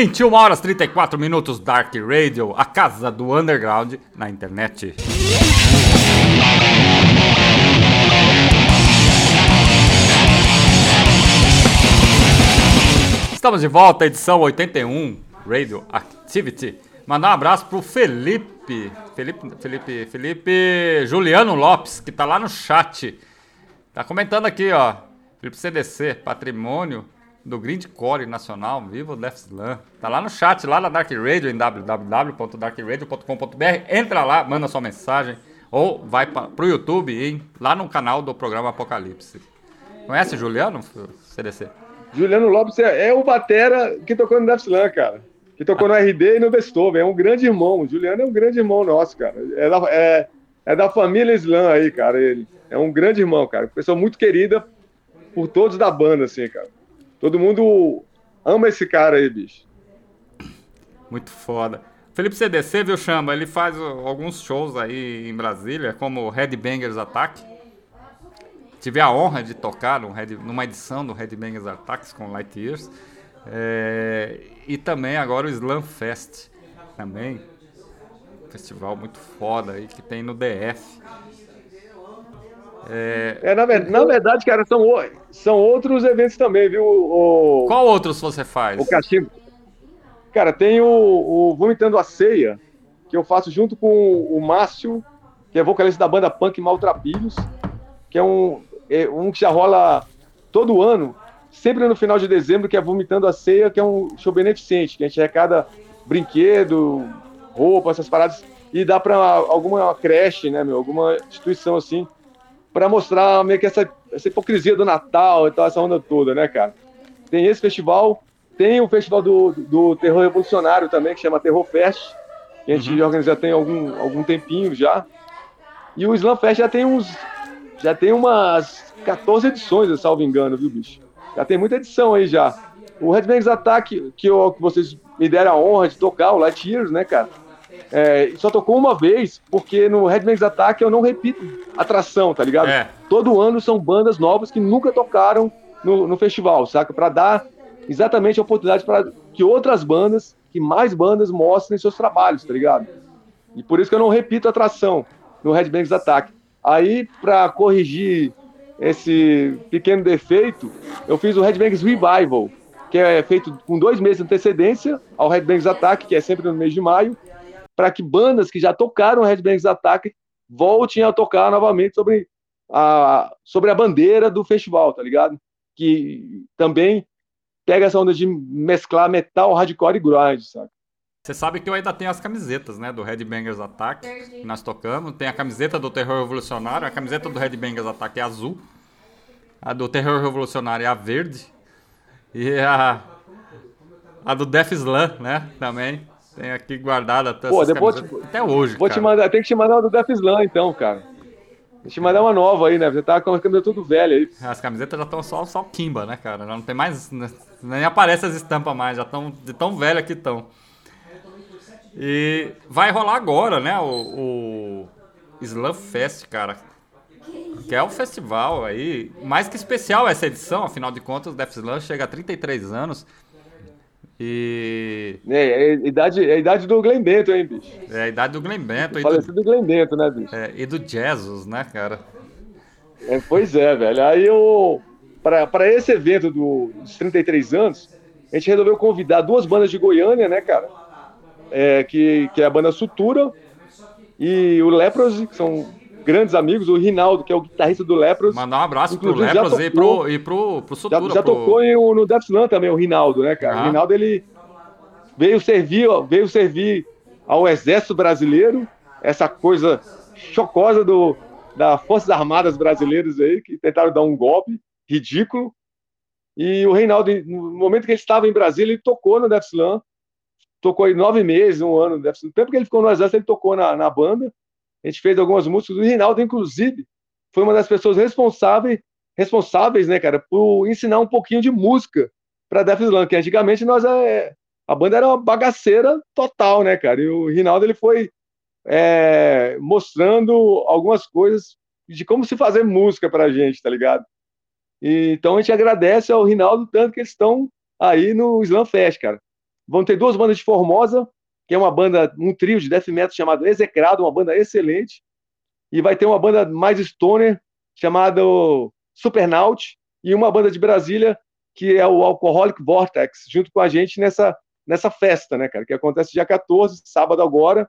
Vinte e uma horas 34 minutos Dark Radio, a casa do underground na internet. Estamos de volta, edição 81, Radio Activity. Mandar um abraço pro Felipe, Felipe, Felipe, Felipe Juliano Lopes, que tá lá no chat. Tá comentando aqui, ó. Felipe CDC, patrimônio do Grindcore Nacional, viva o Slam. Tá lá no chat, lá na Dark Radio, em www.darkradio.com.br. Entra lá, manda sua mensagem. Ou vai para o YouTube, hein? lá no canal do programa Apocalipse. Conhece o Juliano, CDC? Juliano Lopes é, é o batera que tocou no Slam, cara. Que tocou no RD e no Beethoven. É um grande irmão. O Juliano é um grande irmão nosso, cara. É da, é, é da família Slam aí, cara. Ele é um grande irmão, cara. Pessoa muito querida por todos da banda, assim, cara. Todo mundo ama esse cara aí, bicho. Muito foda. Felipe CDC, viu, Chama? Ele faz alguns shows aí em Brasília, como Headbangers Attack. Tive a honra de tocar Red, numa edição do Headbangers Attacks com Light Years. É, e também agora o Slam Fest. Também. festival muito foda aí que tem no DF. É, é na, na, verdade, cara, são, são outros eventos também, viu? O, Qual outros você faz? O cachimbo. Cara, tem o, o Vomitando a Ceia, que eu faço junto com o Márcio, que é vocalista da banda Punk Maltrapilhos, que é um, é um que já rola todo ano, sempre no final de dezembro, que é Vomitando a Ceia, que é um show beneficente, que a gente arrecada brinquedo, roupa, essas paradas, e dá para alguma creche, né, meu, alguma instituição assim, para mostrar meio que essa, essa hipocrisia do Natal e tal, essa onda toda, né, cara? Tem esse festival, tem o festival do, do terror revolucionário também, que chama Terror Fest, que a gente uhum. organiza tem algum, algum tempinho já. E o Slam Fest já tem uns. Já tem umas 14 edições, eu salvo engano, viu, bicho? Já tem muita edição aí já. O Red Bangs Attack, que, eu, que vocês me deram a honra de tocar, o Light Years, né, cara? É, só tocou uma vez, porque no Red Bangs Attack eu não repito atração, tá ligado? É. Todo ano são bandas novas que nunca tocaram no, no festival, saca? Para dar exatamente a oportunidade para que outras bandas, que mais bandas mostrem seus trabalhos, tá ligado? E por isso que eu não repito atração no Red Bangs Attack. Aí, para corrigir esse pequeno defeito, eu fiz o Red Bangs Revival, que é feito com dois meses de antecedência ao Red Bangs Attack, que é sempre no mês de maio, para que bandas que já tocaram Red Bangs Attack voltem a tocar novamente sobre a, sobre a bandeira do festival, tá ligado? Que também pega essa onda de mesclar metal, hardcore e grind, sabe? Você sabe que eu ainda tenho as camisetas, né, do Red Bangers Attack, que nós tocamos. Tem a camiseta do Terror Revolucionário, a camiseta do Red Bangers Attack é azul, a do Terror Revolucionário é a verde, e a, a do Death Slam, né, também. Tem aqui guardada até, Pô, depois te, até hoje, vou cara. Te mandar, tem que te mandar uma do Death Slam, então, cara. Deixa eu te mandar uma nova aí, né? Você tá com a camiseta tudo velha aí. As camisetas já estão só, só Kimba, né, cara? Já não tem mais. Né, nem aparece as estampas mais, já estão de tão velha que estão. E vai rolar agora, né? O, o Slam Fest, cara. Que é o festival aí. Mais que especial essa edição, afinal de contas, o Death Slam chega a 33 anos. E. É, é, a idade, é a idade do Glenn Bento, hein, bicho? É a idade do Glenn Bento. Falecido do... do Glenn Bento, né, bicho? É, e do Jesus, né, cara? É, pois é, velho. Aí eu. Para esse evento do, dos 33 anos, a gente resolveu convidar duas bandas de Goiânia, né, cara? É, que, que é a banda Sutura e o Leprosy, que são grandes amigos, o Rinaldo, que é o guitarrista do Lepros. Mandar um abraço Inclusive, pro Lepros e pro, e pro, pro Sutura. Já, já pro... tocou em, no Death Slam também, o Rinaldo, né, cara? Ah. O Rinaldo, ele veio servir, veio servir ao exército brasileiro, essa coisa chocosa do, das Forças Armadas Brasileiras aí, que tentaram dar um golpe ridículo. E o Reinaldo, no momento que ele estava em Brasília, ele tocou no Death Slam, tocou aí nove meses, um ano no Death Slam. O tempo que ele ficou no exército, ele tocou na, na banda, a gente fez algumas músicas. O Rinaldo, inclusive, foi uma das pessoas responsáveis, responsáveis, né, cara, por ensinar um pouquinho de música para Def Slam, que antigamente nós é, a banda era uma bagaceira total, né, cara? E o Rinaldo ele foi é, mostrando algumas coisas de como se fazer música pra gente, tá ligado? E, então a gente agradece ao Rinaldo tanto que eles estão aí no Slam Fest, cara. Vão ter duas bandas de Formosa, que é uma banda, um trio de death metal chamado Execrado, uma banda excelente. E vai ter uma banda mais stoner chamada Supernaut e uma banda de Brasília que é o Alcoholic Vortex, junto com a gente nessa, nessa festa, né, cara, que acontece dia 14, sábado agora,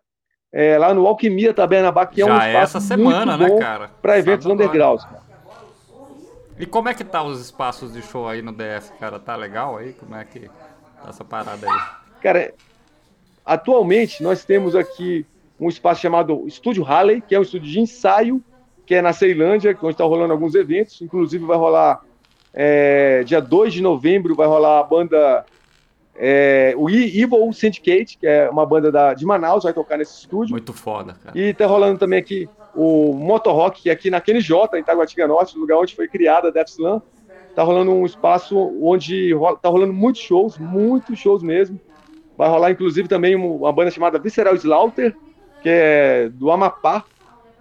é, lá no Alquimia Tabernabá, que é Já um espaço é essa semana, muito né, bom cara? Para eventos underground. Cara. E como é que tá os espaços de show aí no DF, cara? Tá legal aí? Como é que tá essa parada aí? Cara, atualmente nós temos aqui um espaço chamado Estúdio Halley, que é um estúdio de ensaio, que é na Ceilândia, onde está rolando alguns eventos. Inclusive vai rolar é, dia 2 de novembro, vai rolar a banda é, o Evil Syndicate, que é uma banda da, de Manaus, vai tocar nesse estúdio. Muito foda, cara. E tá rolando também aqui o Motor Rock, que é aqui na J, em Taguatinga Norte, lugar onde foi criada a Death Slam. Tá rolando um espaço onde tá rolando muitos shows, muitos shows mesmo. Vai rolar, inclusive, também uma banda chamada Visceral Slaughter, que é do Amapá,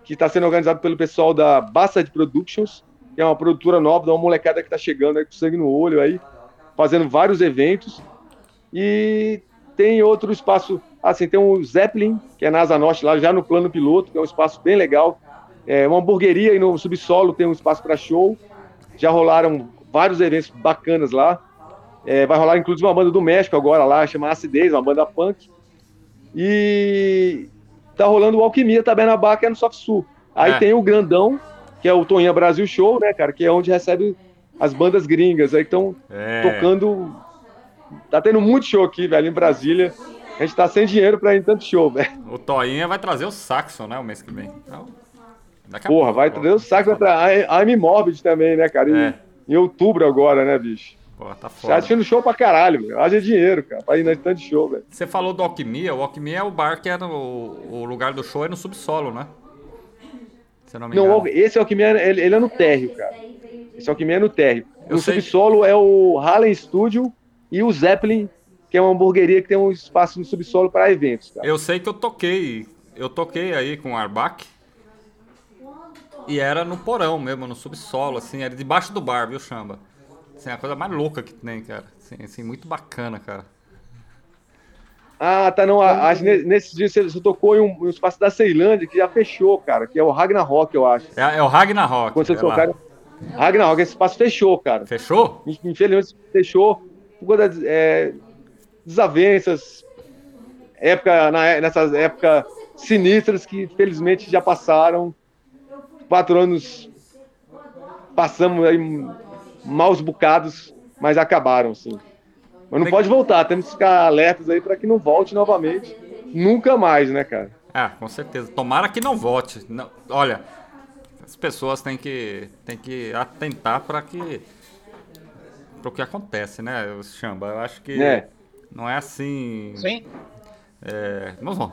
que está sendo organizado pelo pessoal da Bassad Productions, que é uma produtora nova, uma molecada que está chegando aí com sangue no olho aí, fazendo vários eventos. E tem outro espaço, assim, tem o Zeppelin, que é na Asa Norte, lá já no plano piloto, que é um espaço bem legal. É uma hamburgueria e no subsolo tem um espaço para show. Já rolaram vários eventos bacanas lá. É, vai rolar inclusive uma banda do México agora lá, chama Acidez, uma banda punk. E tá rolando o Alquimia também na que é no Soft Sul. Aí é. tem o Grandão, que é o Toninha Brasil Show, né, cara, que é onde recebe as bandas gringas. Aí estão é. tocando Tá tendo muito show aqui, velho, em Brasília. A gente tá sem dinheiro pra ir em tanto show, velho. O Toinha vai trazer o Saxon, né, o mês que vem. Então, Porra, vai trazer o Saxon pra I'm Morbid também, né, cara? Em, é. em outubro agora, né, bicho? Pô, tá foda. Já assistindo show pra caralho, velho. Haja dinheiro, cara, pra ir na tanto show, velho. Você falou do Alquimia. O Alquimia é o bar que é no, o lugar do show é no subsolo, né? Se não, me não esse Alquimia, ele, ele é no térreo, cara. Esse Alquimia é no térreo. Eu no sei. subsolo é o Hallen Studio e o Zeppelin, que é uma hamburgueria que tem um espaço no subsolo para eventos. Cara. Eu sei que eu toquei, eu toquei aí com o Arbac. E era no porão mesmo, no subsolo, assim, era debaixo do bar, viu, Chamba? Assim, é a coisa mais louca que tem, cara. Assim, assim muito bacana, cara. Ah, tá, não. Acho que nesse dia você, você tocou em um, um, espaço da Ceilândia que já fechou, cara, que é o Ragnarok, eu acho. É, é o Ragnarok. Quando vocês é tocaram. Ragnarok, esse espaço fechou, cara. Fechou? Infelizmente fechou por conta de é, desavenças, época, na, nessas épocas sinistras que felizmente já passaram. Quatro anos passamos aí maus bocados, mas acabaram, sim. Mas não pode voltar, temos que ficar alertas aí para que não volte novamente. Nunca mais, né, cara? Ah, com certeza. Tomara que não volte. Não, olha, as pessoas têm que, têm que atentar para que pro que acontece, né, Chamba? Eu acho que é. não é assim. Sim. É, mas bom,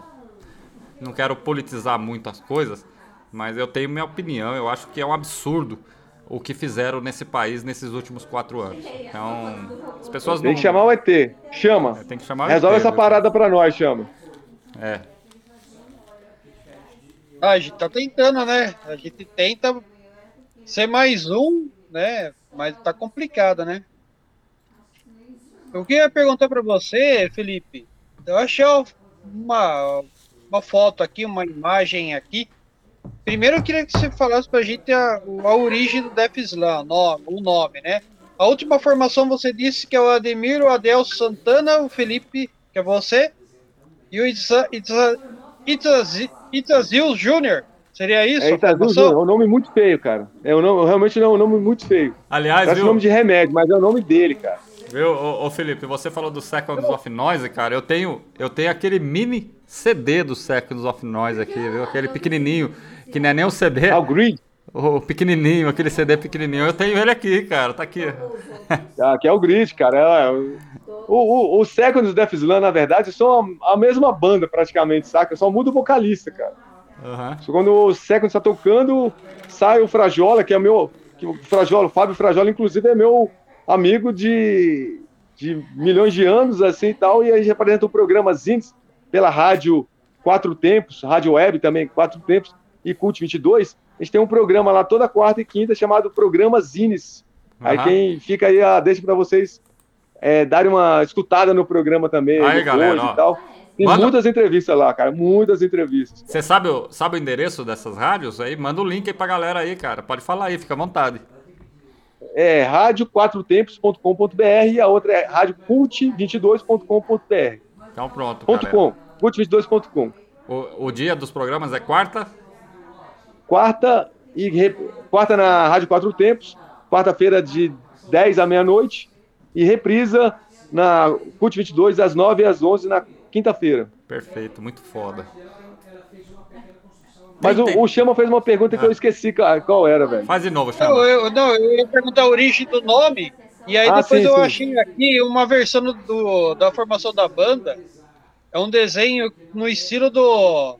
não quero politizar muito as coisas, mas eu tenho minha opinião. Eu acho que é um absurdo o que fizeram nesse país nesses últimos quatro anos. Então, as pessoas tem não. que chamar o ET. Chama. É, tem que chamar o Resolve ET, essa parada pra nós, chama. É. Ah, a gente tá tentando, né? A gente tenta ser mais um, né? Mas tá complicado, né? Eu queria perguntar para você, Felipe. Eu achei uma, uma foto aqui, uma imagem aqui. Primeiro eu queria que você falasse para a gente a, a origem do Def Slam, o nome, né? A última formação você disse que é o Ademir, o Adel Santana, o Felipe, que é você, e o Itazil Júnior. Seria isso? É Itazil Júnior, é um nome muito feio, cara. É um nome, realmente não é um nome muito feio. Aliás, Parece viu? nome de remédio, mas é o nome dele, cara. Viu, ô, ô, Felipe, você falou do Seconds of Noise, cara. Eu tenho, eu tenho aquele mini CD do Seconds of Noise aqui, viu? Aquele pequenininho, que não é nem um CD. Ah, o Grid? O pequenininho, aquele CD pequenininho. Eu tenho ele aqui, cara, tá aqui. Ah, aqui é o Grid, cara. É, o, o, o Seconds Death Slam, na verdade, são a, mesma banda praticamente, saca? Só muda o vocalista, cara. Uhum. Quando o Seconds tá tocando, sai o Frajola, que é meu... Que o Frajola, o Fábio Frajola, inclusive, é meu amigo de, de milhões de anos, assim e tal, e a gente apresenta o programa Zins pela rádio Quatro Tempos, rádio web também, Quatro Tempos e Cult 22. A gente tem um programa lá toda quarta e quinta chamado Programa Zines. Uhum. Aí quem fica aí, ah, deixa para vocês é, darem uma escutada no programa também, aí, galera, e tal. Tem manda... muitas entrevistas lá, cara, muitas entrevistas. Você sabe, sabe o endereço dessas rádios aí? Manda o link aí pra galera aí, cara. Pode falar aí, fica à vontade é rádio4tempos.com.br e a outra é radiocult22.com.br. Então pronto, .com, cult22.com. O, o dia dos programas é quarta? Quarta e quarta na Rádio Quatro Tempos, quarta-feira de 10 à meia-noite e reprisa na CUT 22 das 9 às 11 na quinta-feira. Perfeito, muito foda. Mas o, o Chama fez uma pergunta que eu esqueci qual, qual era, velho. Faz de novo, Não, chama. eu, não, eu ia perguntar a origem do nome, e aí Ah, depois sim, eu sim. achei aqui uma versão do, da formação da banda. É um desenho no estilo do,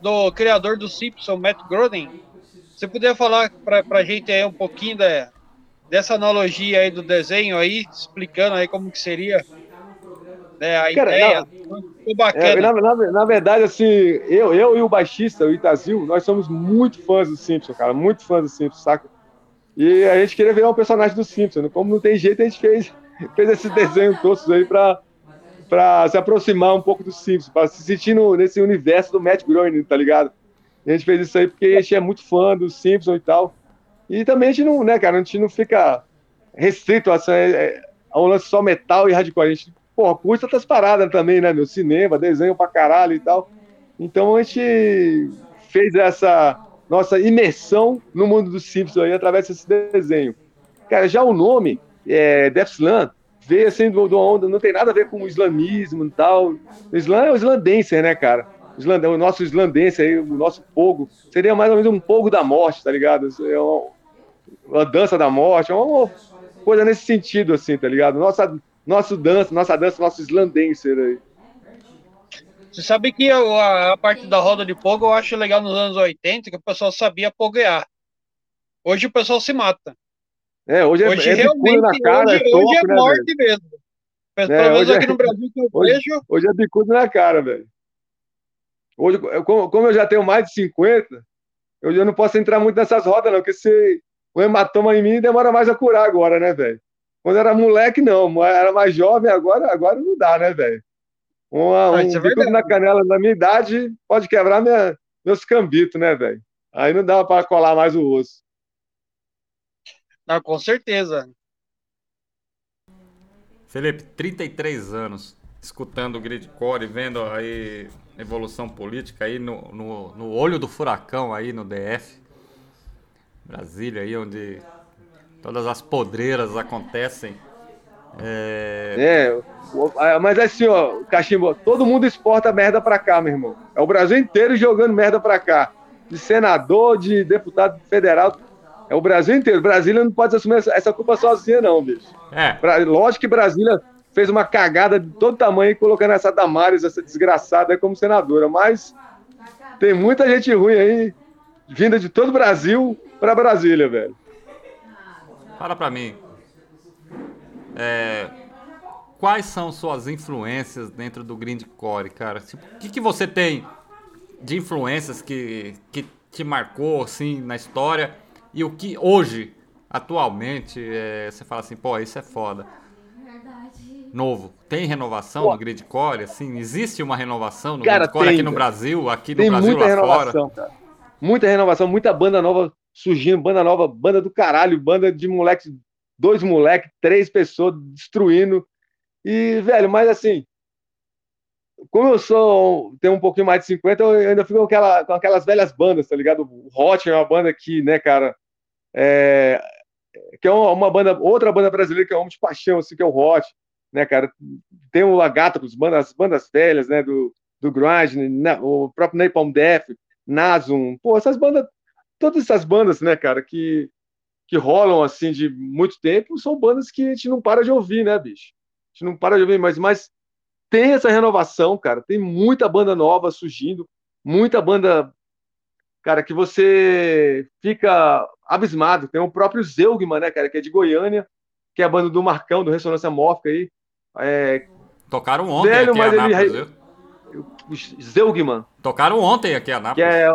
do criador do Simpson, Matt Groening. Você poderia falar pra, pra gente aí um pouquinho da, dessa analogia aí do desenho aí, explicando aí como que seria né, a Cara, ideia? É, bacana. na, na- na verdade, assim, eu, eu e o baixista, o Itazil, nós somos muito fãs do Simpson, cara, muito fãs do Simpson, saca? E a gente queria virar um personagem do Simpson. Como não tem jeito, a gente fez, fez esse desenho tosco aí pra, pra se aproximar um pouco do Simpson, pra se sentir no- nesse universo do Matt Groening, tá ligado? E a gente fez isso aí porque a gente é muito fã do Simpson e tal. E também a gente não, né, cara, a gente não fica restrito a, essa- é, a um lance só metal e hardcore. A gente, porra, curte outras paradas também, né, meu? Cinema, desenho pra caralho e tal. Então a gente fez essa nossa imersão no mundo dos Simpsons aí através desse desenho. Cara, já o nome, é, Death Slam, veio assim do, do onda, não tem nada a ver com o islamismo e tal. O Islã é o islandense, né, cara? O, island, o nosso islandense aí, o nosso pogo, seria mais ou menos um pogo da morte, tá ligado? É uma, uma dança da morte, é uma coisa nesse sentido, assim, tá ligado? Nossa, nosso dança, nossa dança, nosso islandense aí. Você sabe que a, a parte da roda de pogo eu acho legal nos anos 80, que o pessoal sabia poguear. Hoje o pessoal se mata. É, hoje é, Hoje é realmente, bicudo na cara, hoje, é toco, hoje é né, velho? morte mesmo. Pelo É, menos hoje aqui é- no Brasil que eu hoje- vejo, Hoje é bicudo na cara, velho. Hoje, eu- como, como eu já tenho mais de 50, eu já não posso entrar muito nessas rodas, não, porque se o hematoma em mim demora mais a curar agora, né, velho? Quando era moleque, não. Era mais jovem, agora, agora não dá, né, velho? Uma- Ah, Um é verdade. na canela da minha idade pode quebrar minha, meus cambitos, né, velho? Aí não dá pra colar mais o osso. Não, com certeza. Felipe, 33 anos escutando o gridcore, vendo aí a evolução política aí no, no, no olho do furacão aí no DF. Brasília aí onde todas as podreiras acontecem. É, É, ah, mas assim, ó, Cachimbo, todo mundo exporta merda pra cá, meu irmão. É o Brasil inteiro jogando merda pra cá. De senador, de deputado federal. É o Brasil inteiro. Brasília não pode assumir essa, essa culpa sozinha, não, bicho. é, Bra- Lógico que Brasília fez uma cagada de todo tamanho colocando essa Damares, essa desgraçada como senadora. Mas tem muita gente ruim aí, vinda de todo o Brasil pra Brasília, velho. fala pra mim. É, quais são suas influências dentro do grindcore, cara? O que, que você tem de influências que, que te marcou assim na história e o que hoje, atualmente, é, você fala assim, pô, isso é foda. Novo. Tem renovação Pô. no grindcore? Assim, existe uma renovação no Cara, grindcore tem, aqui no. Brasil, aqui no Brasil muita lá fora? renovação, cara. Muita renovação, muita banda nova surgindo, banda nova, banda do caralho, banda de moleques, dois moleques, três pessoas destruindo. E, velho, mas assim, como eu sou, tenho um pouquinho mais de 50, eu ainda fico com, aquela, com aquelas velhas bandas, tá ligado? O Hot é uma banda que, né, cara, é, que é uma, banda, outra banda brasileira que é um de paixão, assim, que é o Hot, né, cara? Tem o Agatocus, bandas, as bandas velhas, né, do, do né, o próprio Napalm Death, Nasum, pô, essas bandas, todas essas bandas, né, cara, que, que rolam, assim, de muito tempo, são bandas que a gente não para de ouvir, né, bicho? A gente não para de ouvir, mas tem essa renovação, cara, tem muita banda nova surgindo, muita banda, cara, que você fica abismado, tem o próprio Zeugman, né, cara, que é de Goiânia, que é a banda do Marcão, do Ressonância Mórfica aí, é, Tocaram ontem Velho, aqui em ele- Anápolis, viu? o Zeugman, Tocaram ontem aqui em que Anápolis. é.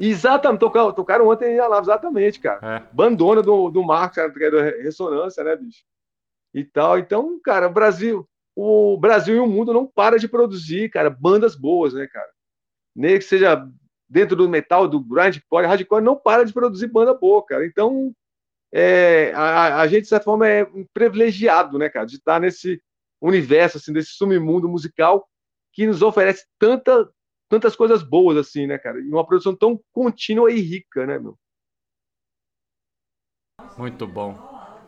Exatamente, tocaram, tocaram ontem em Anápolis, exatamente, cara. É. Bandona do, do Marcos, cara, que é da Ressonância, né, bicho? E tal. Então, cara, Brasil, o Brasil e o mundo não para de produzir, cara, bandas boas, né, cara? Nem que seja dentro do metal, do grindcore, hardcore, não para de produzir banda boa, cara. Então, é, a, a gente, de certa forma, é um privilegiado, né, cara, de estar nesse universo, assim, desse submundo musical que nos oferece tanta, tantas coisas boas, assim, né, cara? E uma produção tão contínua e rica, né, meu? Muito bom.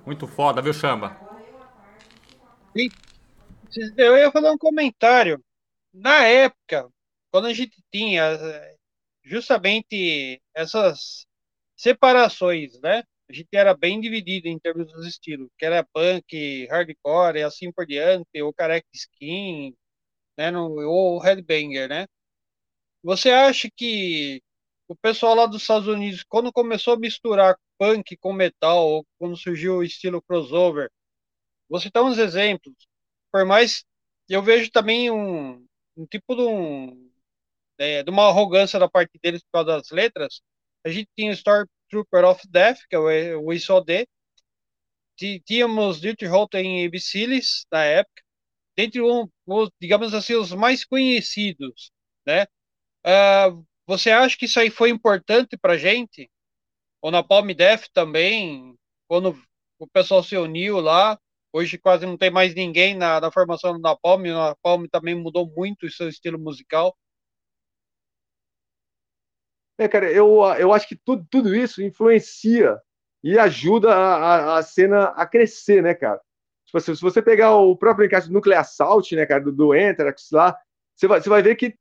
Muito foda, viu, Chamba? Eu ia fazer um comentário. Na época, quando a gente tinha eh, justamente essas separações, né? A gente era bem dividido em termos dos estilos, que era punk, hardcore e assim por diante, ou careca skin, né? Ou headbanger, né? Você acha que o pessoal lá dos Estados Unidos, quando começou a misturar punk com metal, ou quando surgiu o estilo crossover, vou citar uns exemplos. Por mais eu vejo também um, um tipo de, um, é, de uma arrogância da parte deles por causa das letras. A gente tinha o Stormtrooper of Death, que é o ISOD. Tínhamos Dirty Rotten e Bicilis na época. Dentre um, os, digamos assim, os mais conhecidos, né? Uh, você acha que isso aí foi importante pra gente? Ou na Palm Death também, quando o pessoal se uniu lá, hoje quase não tem mais ninguém na, na formação da Palm, a Palm também mudou muito o seu estilo musical. É, cara, eu, eu acho que tudo, tudo isso influencia e ajuda a, a, a cena a crescer, né, cara? Se você, se você pegar o próprio encaixe do Nuclear Assault, né, cara, do, do Entrax lá, você vai, você vai ver que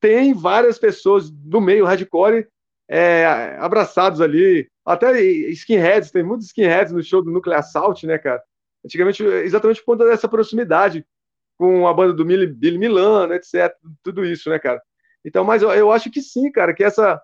tem várias pessoas do meio hardcore é, abraçados ali, até skinheads, tem muitos skinheads no show do Nuclear Assault, né, cara? Antigamente, exatamente por conta dessa proximidade com a banda do Billy Milano, etc, tudo isso, né, cara? Então, mas eu, eu acho que sim, cara, que essa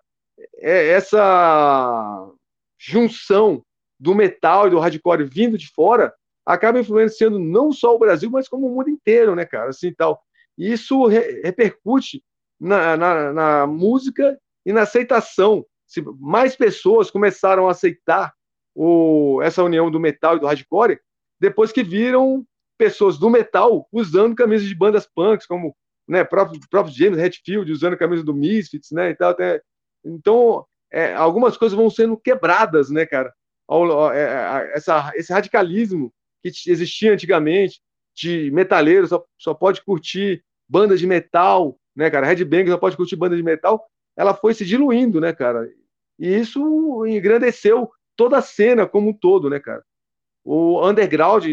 é, essa junção do metal e do hardcore vindo de fora acaba influenciando não só o Brasil, mas como o mundo inteiro, né, cara? Assim, tal. E isso re repercute na, na, na música e na aceitação. Se mais pessoas começaram a aceitar o, essa união do metal e do hardcore, depois que viram pessoas do metal usando camisas de bandas punks, como né, próprio, próprio James Hetfield usando a camisa do Misfits, né, e tal, até, então, é, algumas coisas vão sendo quebradas, né, cara, ao, é, essa, esse radicalismo que existia antigamente, de metaleiro só, só pode curtir bandas de metal, né, cara, Headbanger só pode curtir bandas de metal, ela foi se diluindo, né, cara, e isso engrandeceu toda a cena como um todo, né, cara. O underground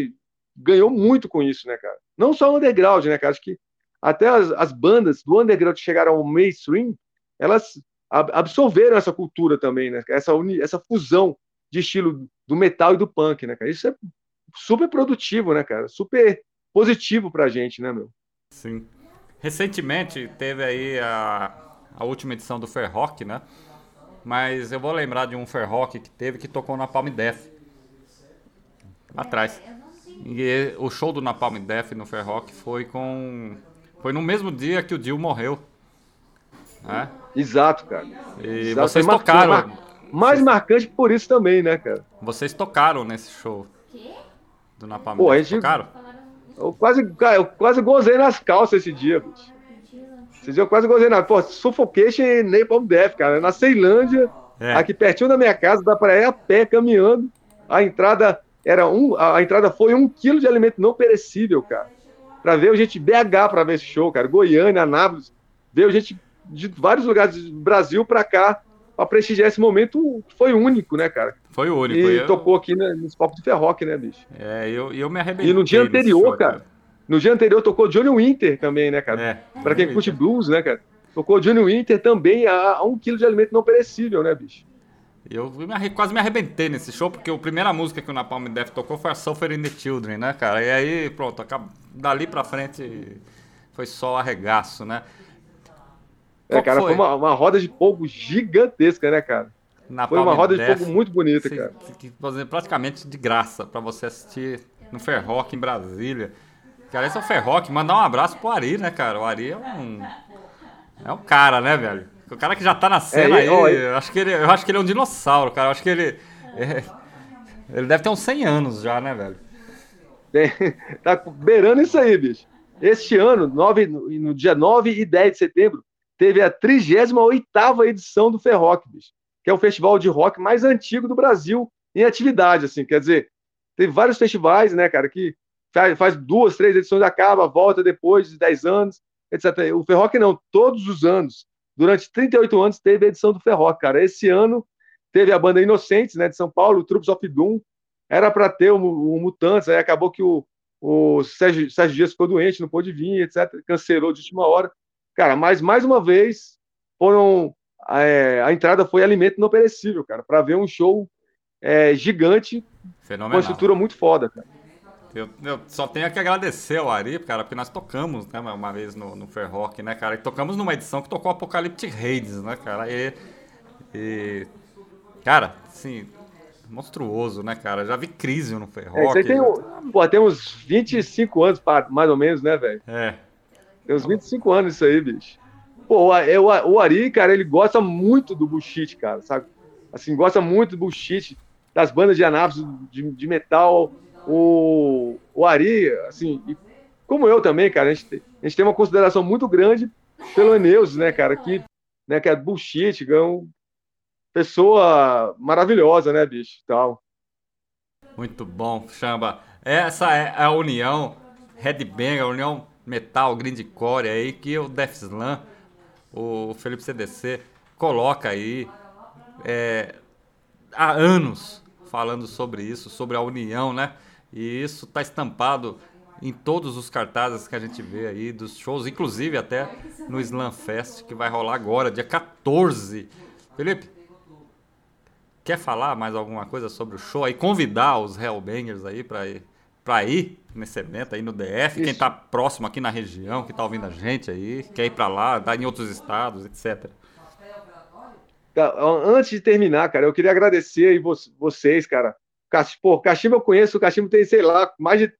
ganhou muito com isso, né, cara. Não só o underground, né, cara, acho que até as, as bandas do underground que chegaram ao mainstream, elas absorveram essa cultura também, né? Essa, essa fusão de estilo do metal e do punk, né, cara? Isso é super produtivo, né, cara? Super positivo pra gente, né, meu? Sim. Recentemente teve aí a, a última edição do Fair Rock, né? Mas eu vou lembrar de um Fair Rock que teve que tocou na Palm Death. Atrás. E o show do Napalm Death no Fair Rock foi com foi no mesmo dia que o Dio morreu. Né? Exato, cara. E Exato. vocês tocaram. Mar... Mais vocês... marcante por isso também, né, cara? Vocês tocaram nesse show. Do Napalm Pô, a gente... Tocaram? Eu quase, eu quase gozei nas calças esse dia, bicho. Esse dia eu quase gozei na. Pô, Suffocation e Napalm Death, cara. Na Ceilândia, é. aqui pertinho da minha casa, dá pra ir a pé caminhando. A entrada era um. A entrada foi um quilo de alimento não perecível, cara para ver gente BH para ver esse show, cara. Goiânia, Anápolis, veio gente de vários lugares do Brasil para cá para prestigiar esse momento foi único, né, cara? Foi único. E eu... tocou aqui né, nos palcos do Ferroque, né, bicho? É, eu, eu me arrebentei. E no dia anterior, show, cara, cara, no dia anterior tocou Johnny Winter também, né, cara? É, para quem curte blues, né, cara? Tocou Johnny Winter também a, a um quilo de alimento não perecível, né, bicho? Eu me, quase me arrebentei nesse show, porque a primeira música que o Napalm Death tocou foi a Suffer in the Children, né, cara? E aí, pronto, dali pra frente foi só arregaço, né? É, cara, foi, foi uma, uma, roda de fogo gigantesca, né, cara? Foi uma roda Death, de fogo muito bonita, cara. Que, praticamente de graça para você assistir no Ferrock em Brasília. Cara, esse é o Ferrock. Mandar um abraço pro Ari, né, cara? O Ari é um. É um cara, né, velho? O cara que já tá na cena é, aí, ó, eu, acho que ele, eu acho que ele é um dinossauro, cara. Eu acho que ele. É, ele deve ter uns 100 anos já, né, velho? tá beirando isso aí, bicho. Este ano, 9, no dia 9 e 10 de setembro, teve a 38 edição do Ferrock, bicho, que é o festival de rock mais antigo do Brasil em atividade, assim. Quer dizer, teve vários festivais, né, cara, que faz, faz duas, três edições, acaba, volta depois de 10 anos, etc. O Ferrock não, todos os anos durante 38 anos teve a edição do Ferroc, cara. Esse ano teve a banda Inocentes, né, de São Paulo, Troops of Doom, era para ter o, o Mutantes, aí acabou que o, o Sérgio, Sérgio Dias ficou doente, não pôde vir, etc. Cancelou de última hora. Cara, mas mais uma vez foram. É, a entrada foi alimento não perecível, cara, para ver um show é, gigante, Fenomenal. com uma estrutura muito foda, cara. Eu, eu, só tenho que agradecer ao Ari, cara, porque nós tocamos, né, uma vez no, no Fair Rock, né, cara, e tocamos numa edição que tocou Apocalyptic Raids, né, cara, e, e cara, assim, monstruoso, né, cara, já vi crise no Fair Rock. É, isso aí tem, já... pô, tem uns 25 anos, mais ou menos, né, velho? É. Tem uns 25 anos isso aí, bicho. Pô, o, o Ari, cara, ele gosta muito do bullshit, cara, sabe? Assim, gosta muito do bullshit, das bandas de Anápolis, de, de metal, o, o Ari, assim, como eu também, cara, a gente, a gente tem uma consideração muito grande pelo Eneus, né, cara, que, né, que é bullshit, é uma pessoa maravilhosa, né, bicho, tal. Muito bom, Chamba. Essa é a união Headbang, a união metal, grindcore aí, que o Death Slam, o Felipe CDC, coloca aí é, há anos falando sobre isso, sobre a união, né? E isso está estampado em todos os cartazes que a gente vê aí dos shows, inclusive até no Slam Fest, que vai rolar agora, dia 14. Felipe, quer falar mais alguma coisa sobre o show aí? Convidar os Hellbangers aí para ir, pra ir nesse evento aí no DF, Isso. quem está próximo aqui na região, que está ouvindo a gente aí, quer ir para lá, dar em outros estados, etc. Tá, antes de terminar, cara, eu queria agradecer aí vocês, cara, Pô, cachimbo eu conheço, o cachimbo tem, sei lá, mais de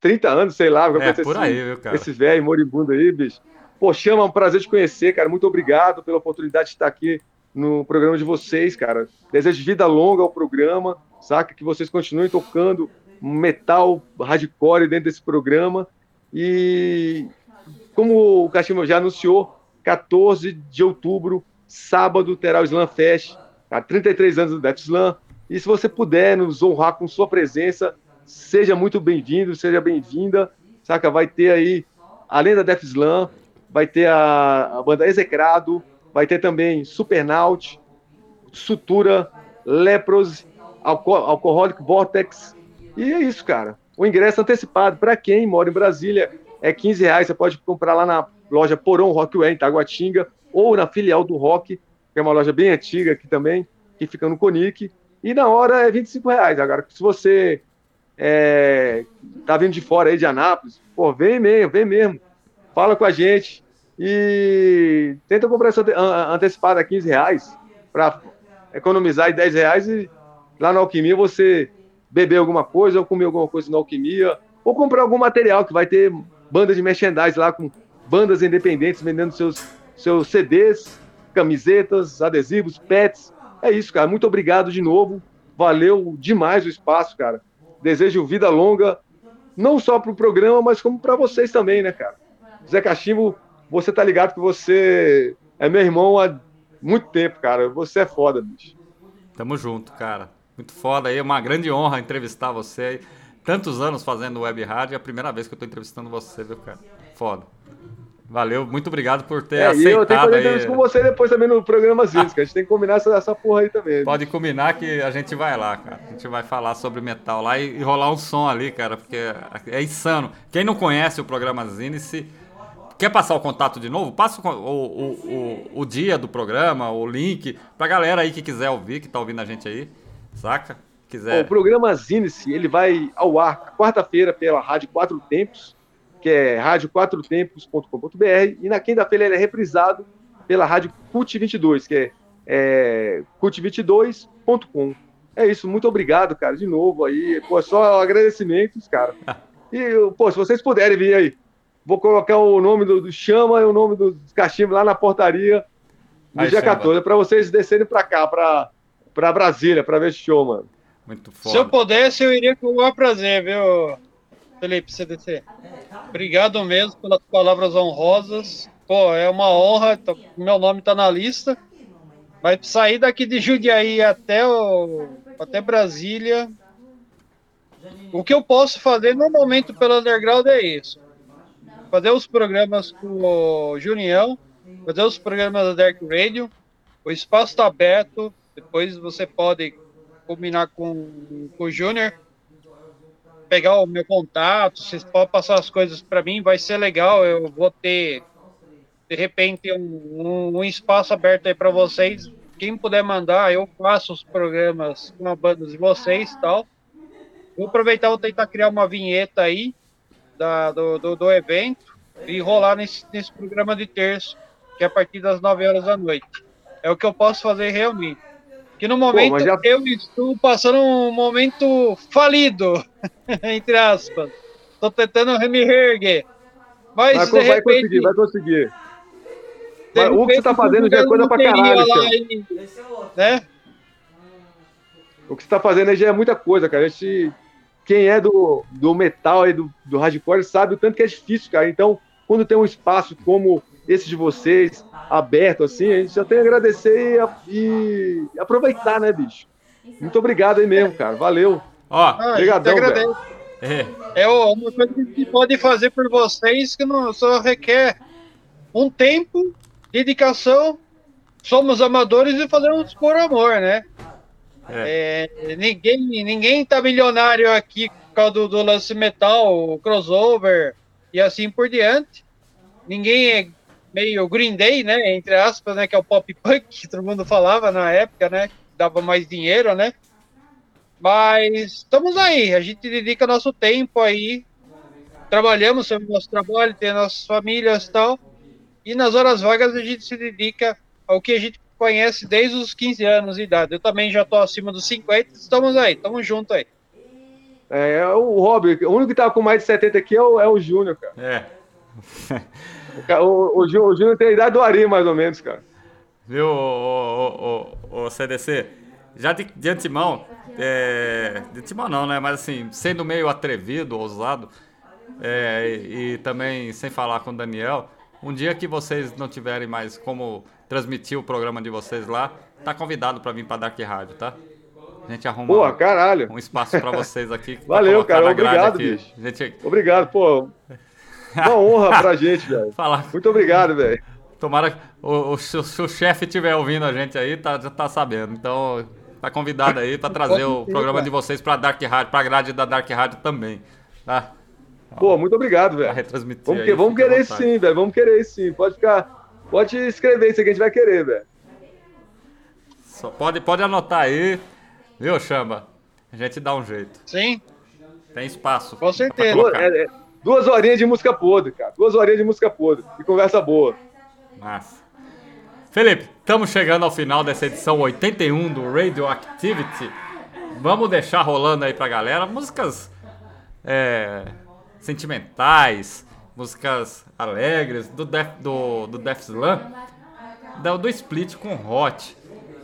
30 anos, sei lá. É, por esse, aí, viu, cara? Esses velhos moribundos aí, bicho. Pô, chama, é um prazer te conhecer, cara. Muito obrigado pela oportunidade de estar aqui no programa de vocês, cara. Desejo vida longa ao programa, saca? Que vocês continuem tocando metal hardcore dentro desse programa. E como o Cachimbo já anunciou, 14 de outubro, sábado, terá o Slam Fest. Há 33 anos do Death Slam. E se você puder nos honrar com sua presença, seja muito bem-vindo, seja bem-vinda. Saca? Vai ter aí, além da Death Slam, vai ter a, a banda Execrado, vai ter também Supernaut, Sutura, Lepros, Alco Alcoholic Vortex. E é isso, cara. O ingresso antecipado para quem mora em Brasília é 15 reais. Você pode comprar lá na loja Porão Rockway, em Taguatinga, ou na filial do Rock, que é uma loja bem antiga aqui também, que fica no Conic. E na hora é 25 reais. Agora, se você é, tá vindo de fora aí de Anápolis, pô, vem mesmo, vem mesmo. Fala com a gente e tenta comprar essa antecipada a 15 reais para economizar 10 reais e lá na Alquimia você beber alguma coisa ou comer alguma coisa na Alquimia ou comprar algum material que vai ter banda de merchandise lá com bandas independentes vendendo seus, seus CDs, camisetas, adesivos, pets é isso, cara. Muito obrigado de novo. Valeu demais o espaço, cara. Desejo vida longa, não só para o programa, mas como para vocês também, né, cara? Zé Cachimbo, você tá ligado que você é meu irmão há muito tempo, cara. Você é foda, bicho. Tamo junto, cara. Muito foda aí. É uma grande honra entrevistar você. Tantos anos fazendo web rádio. É a primeira vez que eu tô entrevistando você, viu, cara? Foda. Valeu, muito obrigado por ter é, aceitado. E eu tenho que fazer isso com você depois também no programa Zins, que a gente tem que combinar essa, essa porra aí também. Pode combinar que a gente vai lá, cara. A gente vai falar sobre metal lá e, e rolar um som ali, cara, porque é, é insano. Quem não conhece o programa Zinice, quer passar o contato de novo? Passa o, o, o, o dia do programa, o link, pra galera aí que quiser ouvir, que tá ouvindo a gente aí, saca? Quiser. o programa Zinice, ele vai ao ar quarta-feira pela Rádio Quatro Tempos que é rádio4tempos.com.br, e na quinta-feira ele é reprisado pela rádio CUT22, que é, é CUT22.com. É isso, muito obrigado, cara, de novo aí. Pô, só agradecimentos, cara. E, pô, se vocês puderem vir aí, vou colocar o nome do, do Chama e o nome do Cachimbo lá na portaria no aí, dia chama. 14, para vocês descerem para cá, para Brasília, para ver esse show, mano. Muito foda. Se eu pudesse, eu iria com o maior prazer, viu? Felipe CDC. Obrigado mesmo pelas palavras honrosas. Pô, é uma honra, tô, meu nome está na lista. Mas sair daqui de Jundiaí até, o, até Brasília. O que eu posso fazer no momento pelo underground é isso. Fazer os programas com o Junião, fazer os programas da Dark Radio. O espaço está aberto. Depois você pode combinar com, com o Júnior, pegar o meu contato, vocês podem passar as coisas para mim, vai ser legal. Eu vou ter, de repente, um, um, espaço aberto aí para vocês. Quem puder mandar, eu faço os programas com a banda de vocês tal. Vou aproveitar, vou tentar criar uma vinheta aí da, do, do, do evento e rolar nesse, nesse programa de terço, que é a partir das 9 horas da noite. É o que eu posso fazer realmente. Que no momento Pô, já... eu estou passando um momento falido, entre aspas. Estou tentando me reerguer. Mas vai, de vai conseguir, vai conseguir. Mas, o que você está fazendo já é coisa pra caralho. Aí, né? O que você está fazendo já é muita coisa, cara. A gente, quem é do, do metal e do, do hardcore sabe o tanto que é difícil, cara. Então, quando tem um espaço como esse de vocês, aberto assim, a gente já tem a agradecer e, e aproveitar, né, bicho? Muito obrigado aí mesmo, cara. Valeu. Ó, ah, Obrigadão, velho. É. é uma coisa que a gente pode fazer por vocês que não só requer um tempo, dedicação. Somos amadores e fazemos por amor, né? É. É, ninguém, ninguém tá milionário aqui por causa do, do lance metal, crossover e assim por diante. Ninguém é meio Green Day, né? Entre aspas, né? Que é o pop punk que todo mundo falava na época, né? Dava mais dinheiro, né? Mas estamos aí, a gente dedica nosso tempo aí, trabalhamos sobre o nosso trabalho, tem nossas famílias e tal, e nas horas vagas a gente se dedica ao que a gente conhece desde os 15 anos de idade. Eu também já estou acima dos 50, estamos aí, estamos juntos aí. É, o Rob, o único que tá com mais de 70 aqui é o, é o Júnior, cara. É. O, o, o Júnior tem a idade do Ari, mais ou menos, cara. Viu, o, o, o CDC? Já de, de antemão, é, de antemão não, né? Mas assim, sendo meio atrevido, ousado, é, e, e, também sem falar com o Daniel, um dia que vocês não tiverem mais como transmitir o programa de vocês lá, tá convidado para vir para Dark Rádio, tá? A gente arruma Pô, caralho. um espaço para vocês aqui. Valeu, cara. Obrigado, bicho. Gente... Obrigado, pô. Uma honra pra gente, velho. Muito obrigado, velho. Tomara que o, o, se o chefe estiver ouvindo a gente aí, tá, já tá sabendo. Então, tá convidado aí para trazer o programa de vocês pra Dark Rádio, pra grade da Dark Rádio também. Tá? Pô, muito obrigado, velho. retransmitir vamos, aí, vamos querer sim, velho. Vamos querer sim. Pode ficar. Pode escrever isso que a gente vai querer, velho. Só pode, pode anotar aí, viu, Chamba? A gente dá um jeito. Sim. Tem espaço. Com certeza. É, é, Duas horinhas de música podre, cara. Duas horinhas de música podre. E conversa boa. Massa. Felipe, estamos chegando ao final dessa edição 81 do Radioactivity. Vamos deixar rolando aí pra galera músicas é, sentimentais, músicas alegres do Def, do, do Def Slam, do, do Split com Hot.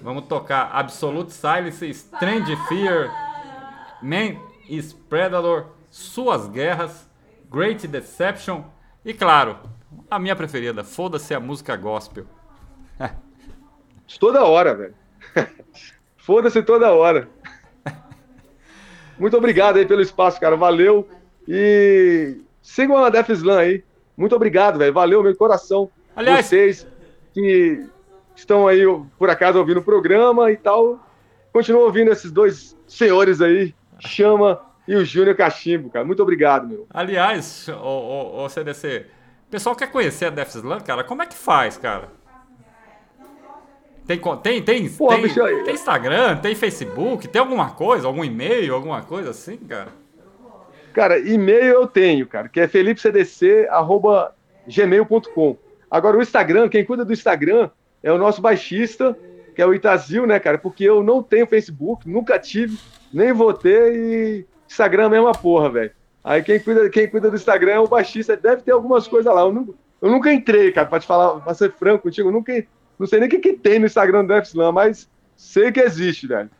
Vamos tocar Absolute Silence, Strange Fear, Man is Predator, Suas Guerras Great Deception e, claro, a minha preferida, foda-se a música gospel. toda hora, velho. foda-se toda hora. Muito obrigado aí pelo espaço, cara. Valeu. E sigam a Def Slam aí. Muito obrigado, velho. Valeu, meu coração. Aliás, vocês que estão aí, por acaso, ouvindo o programa e tal. Continuam ouvindo esses dois senhores aí. Chama e o Júnior Cachimbo, cara. Muito obrigado, meu. Aliás, o, o, o CDC, o pessoal quer conhecer a Def Slam, cara? Como é que faz, cara? Tem, tem, tem, Pô, tem, bicho, tem Instagram, tem Facebook, tem alguma coisa, algum e-mail, alguma coisa assim, cara? Cara, e-mail eu tenho, cara, que é felipecdc.gmail.com. Agora, o Instagram, quem cuida do Instagram é o nosso baixista, que é o Itazil, né, cara? Porque eu não tenho Facebook, nunca tive, nem vou ter e Instagram é a mesma porra, velho. Aí quem cuida, quem cuida do Instagram é o baixista, deve ter algumas coisas lá. Eu, não, eu nunca entrei, cara, pra te falar, pra ser franco contigo, eu nunca, não sei nem o que, que tem no Instagram do F-Slam, mas sei que existe, velho.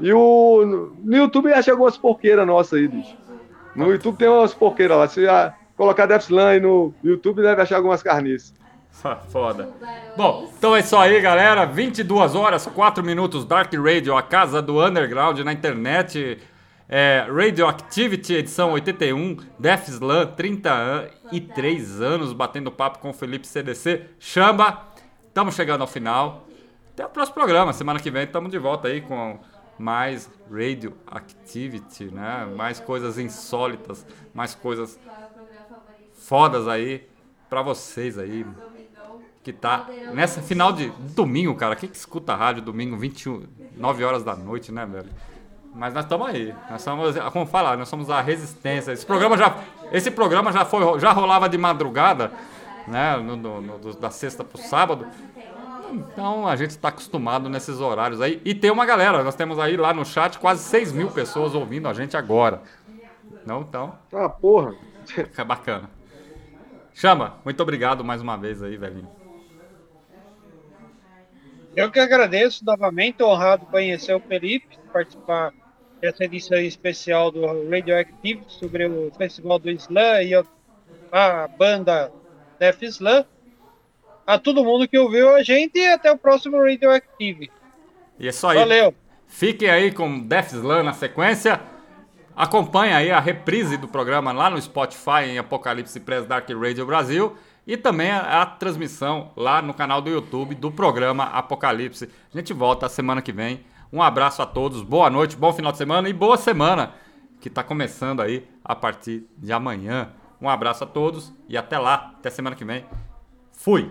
E o, no, YouTube acha algumas porqueiras nossas aí, bicho. No YouTube tem umas porqueiras lá. Se colocar Def Slam no YouTube, deve achar algumas carniças. Foda. Bom, então é isso aí, galera. 22 horas, 4 minutos, Dark Radio, a casa do underground na internet. É, Radioactivity, edição 81, Def Slam, 33 anos, batendo papo com o Felipe CDC. Chamba, estamos chegando ao final. Até o próximo programa. Semana que vem estamos de volta aí com mais radio activity, né? Mais coisas insólitas, mais coisas fodas aí pra vocês aí. Que tá nessa final de domingo, cara. Quem que escuta a rádio domingo, 21, 9 horas da noite, né, velho? Mas nós estamos aí. Nós somos, como falar, nós somos a resistência. Esse programa já, esse programa já foi, já rolava de madrugada, né, no, no, no da sexta pro sábado. Então a gente está acostumado nesses horários aí. E tem uma galera, nós temos aí lá no chat quase 6 mil pessoas ouvindo a gente agora. Não, então. Ah, porra. É bacana. Chama, muito obrigado mais uma vez aí, velhinho. Eu que agradeço novamente, honrado conhecer o Felipe, participar dessa edição especial do Radioactive sobre o Festival do Slam e a banda Def Slam. A todo mundo que ouviu a gente e até o próximo Radioactive. E é só aí. Valeu. Fiquem aí com Def Slam na sequência. Acompanhe aí a reprise do programa lá no Spotify em Apocalipse Press Dark Radio Brasil e também a, a, transmissão lá no canal do YouTube do programa Apocalipse. A gente volta a semana que vem. Um abraço a todos, boa noite, bom final de semana e boa semana que está começando aí a partir de amanhã. Um abraço a todos e até lá, até semana que vem. Fui!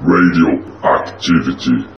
Radio Activity.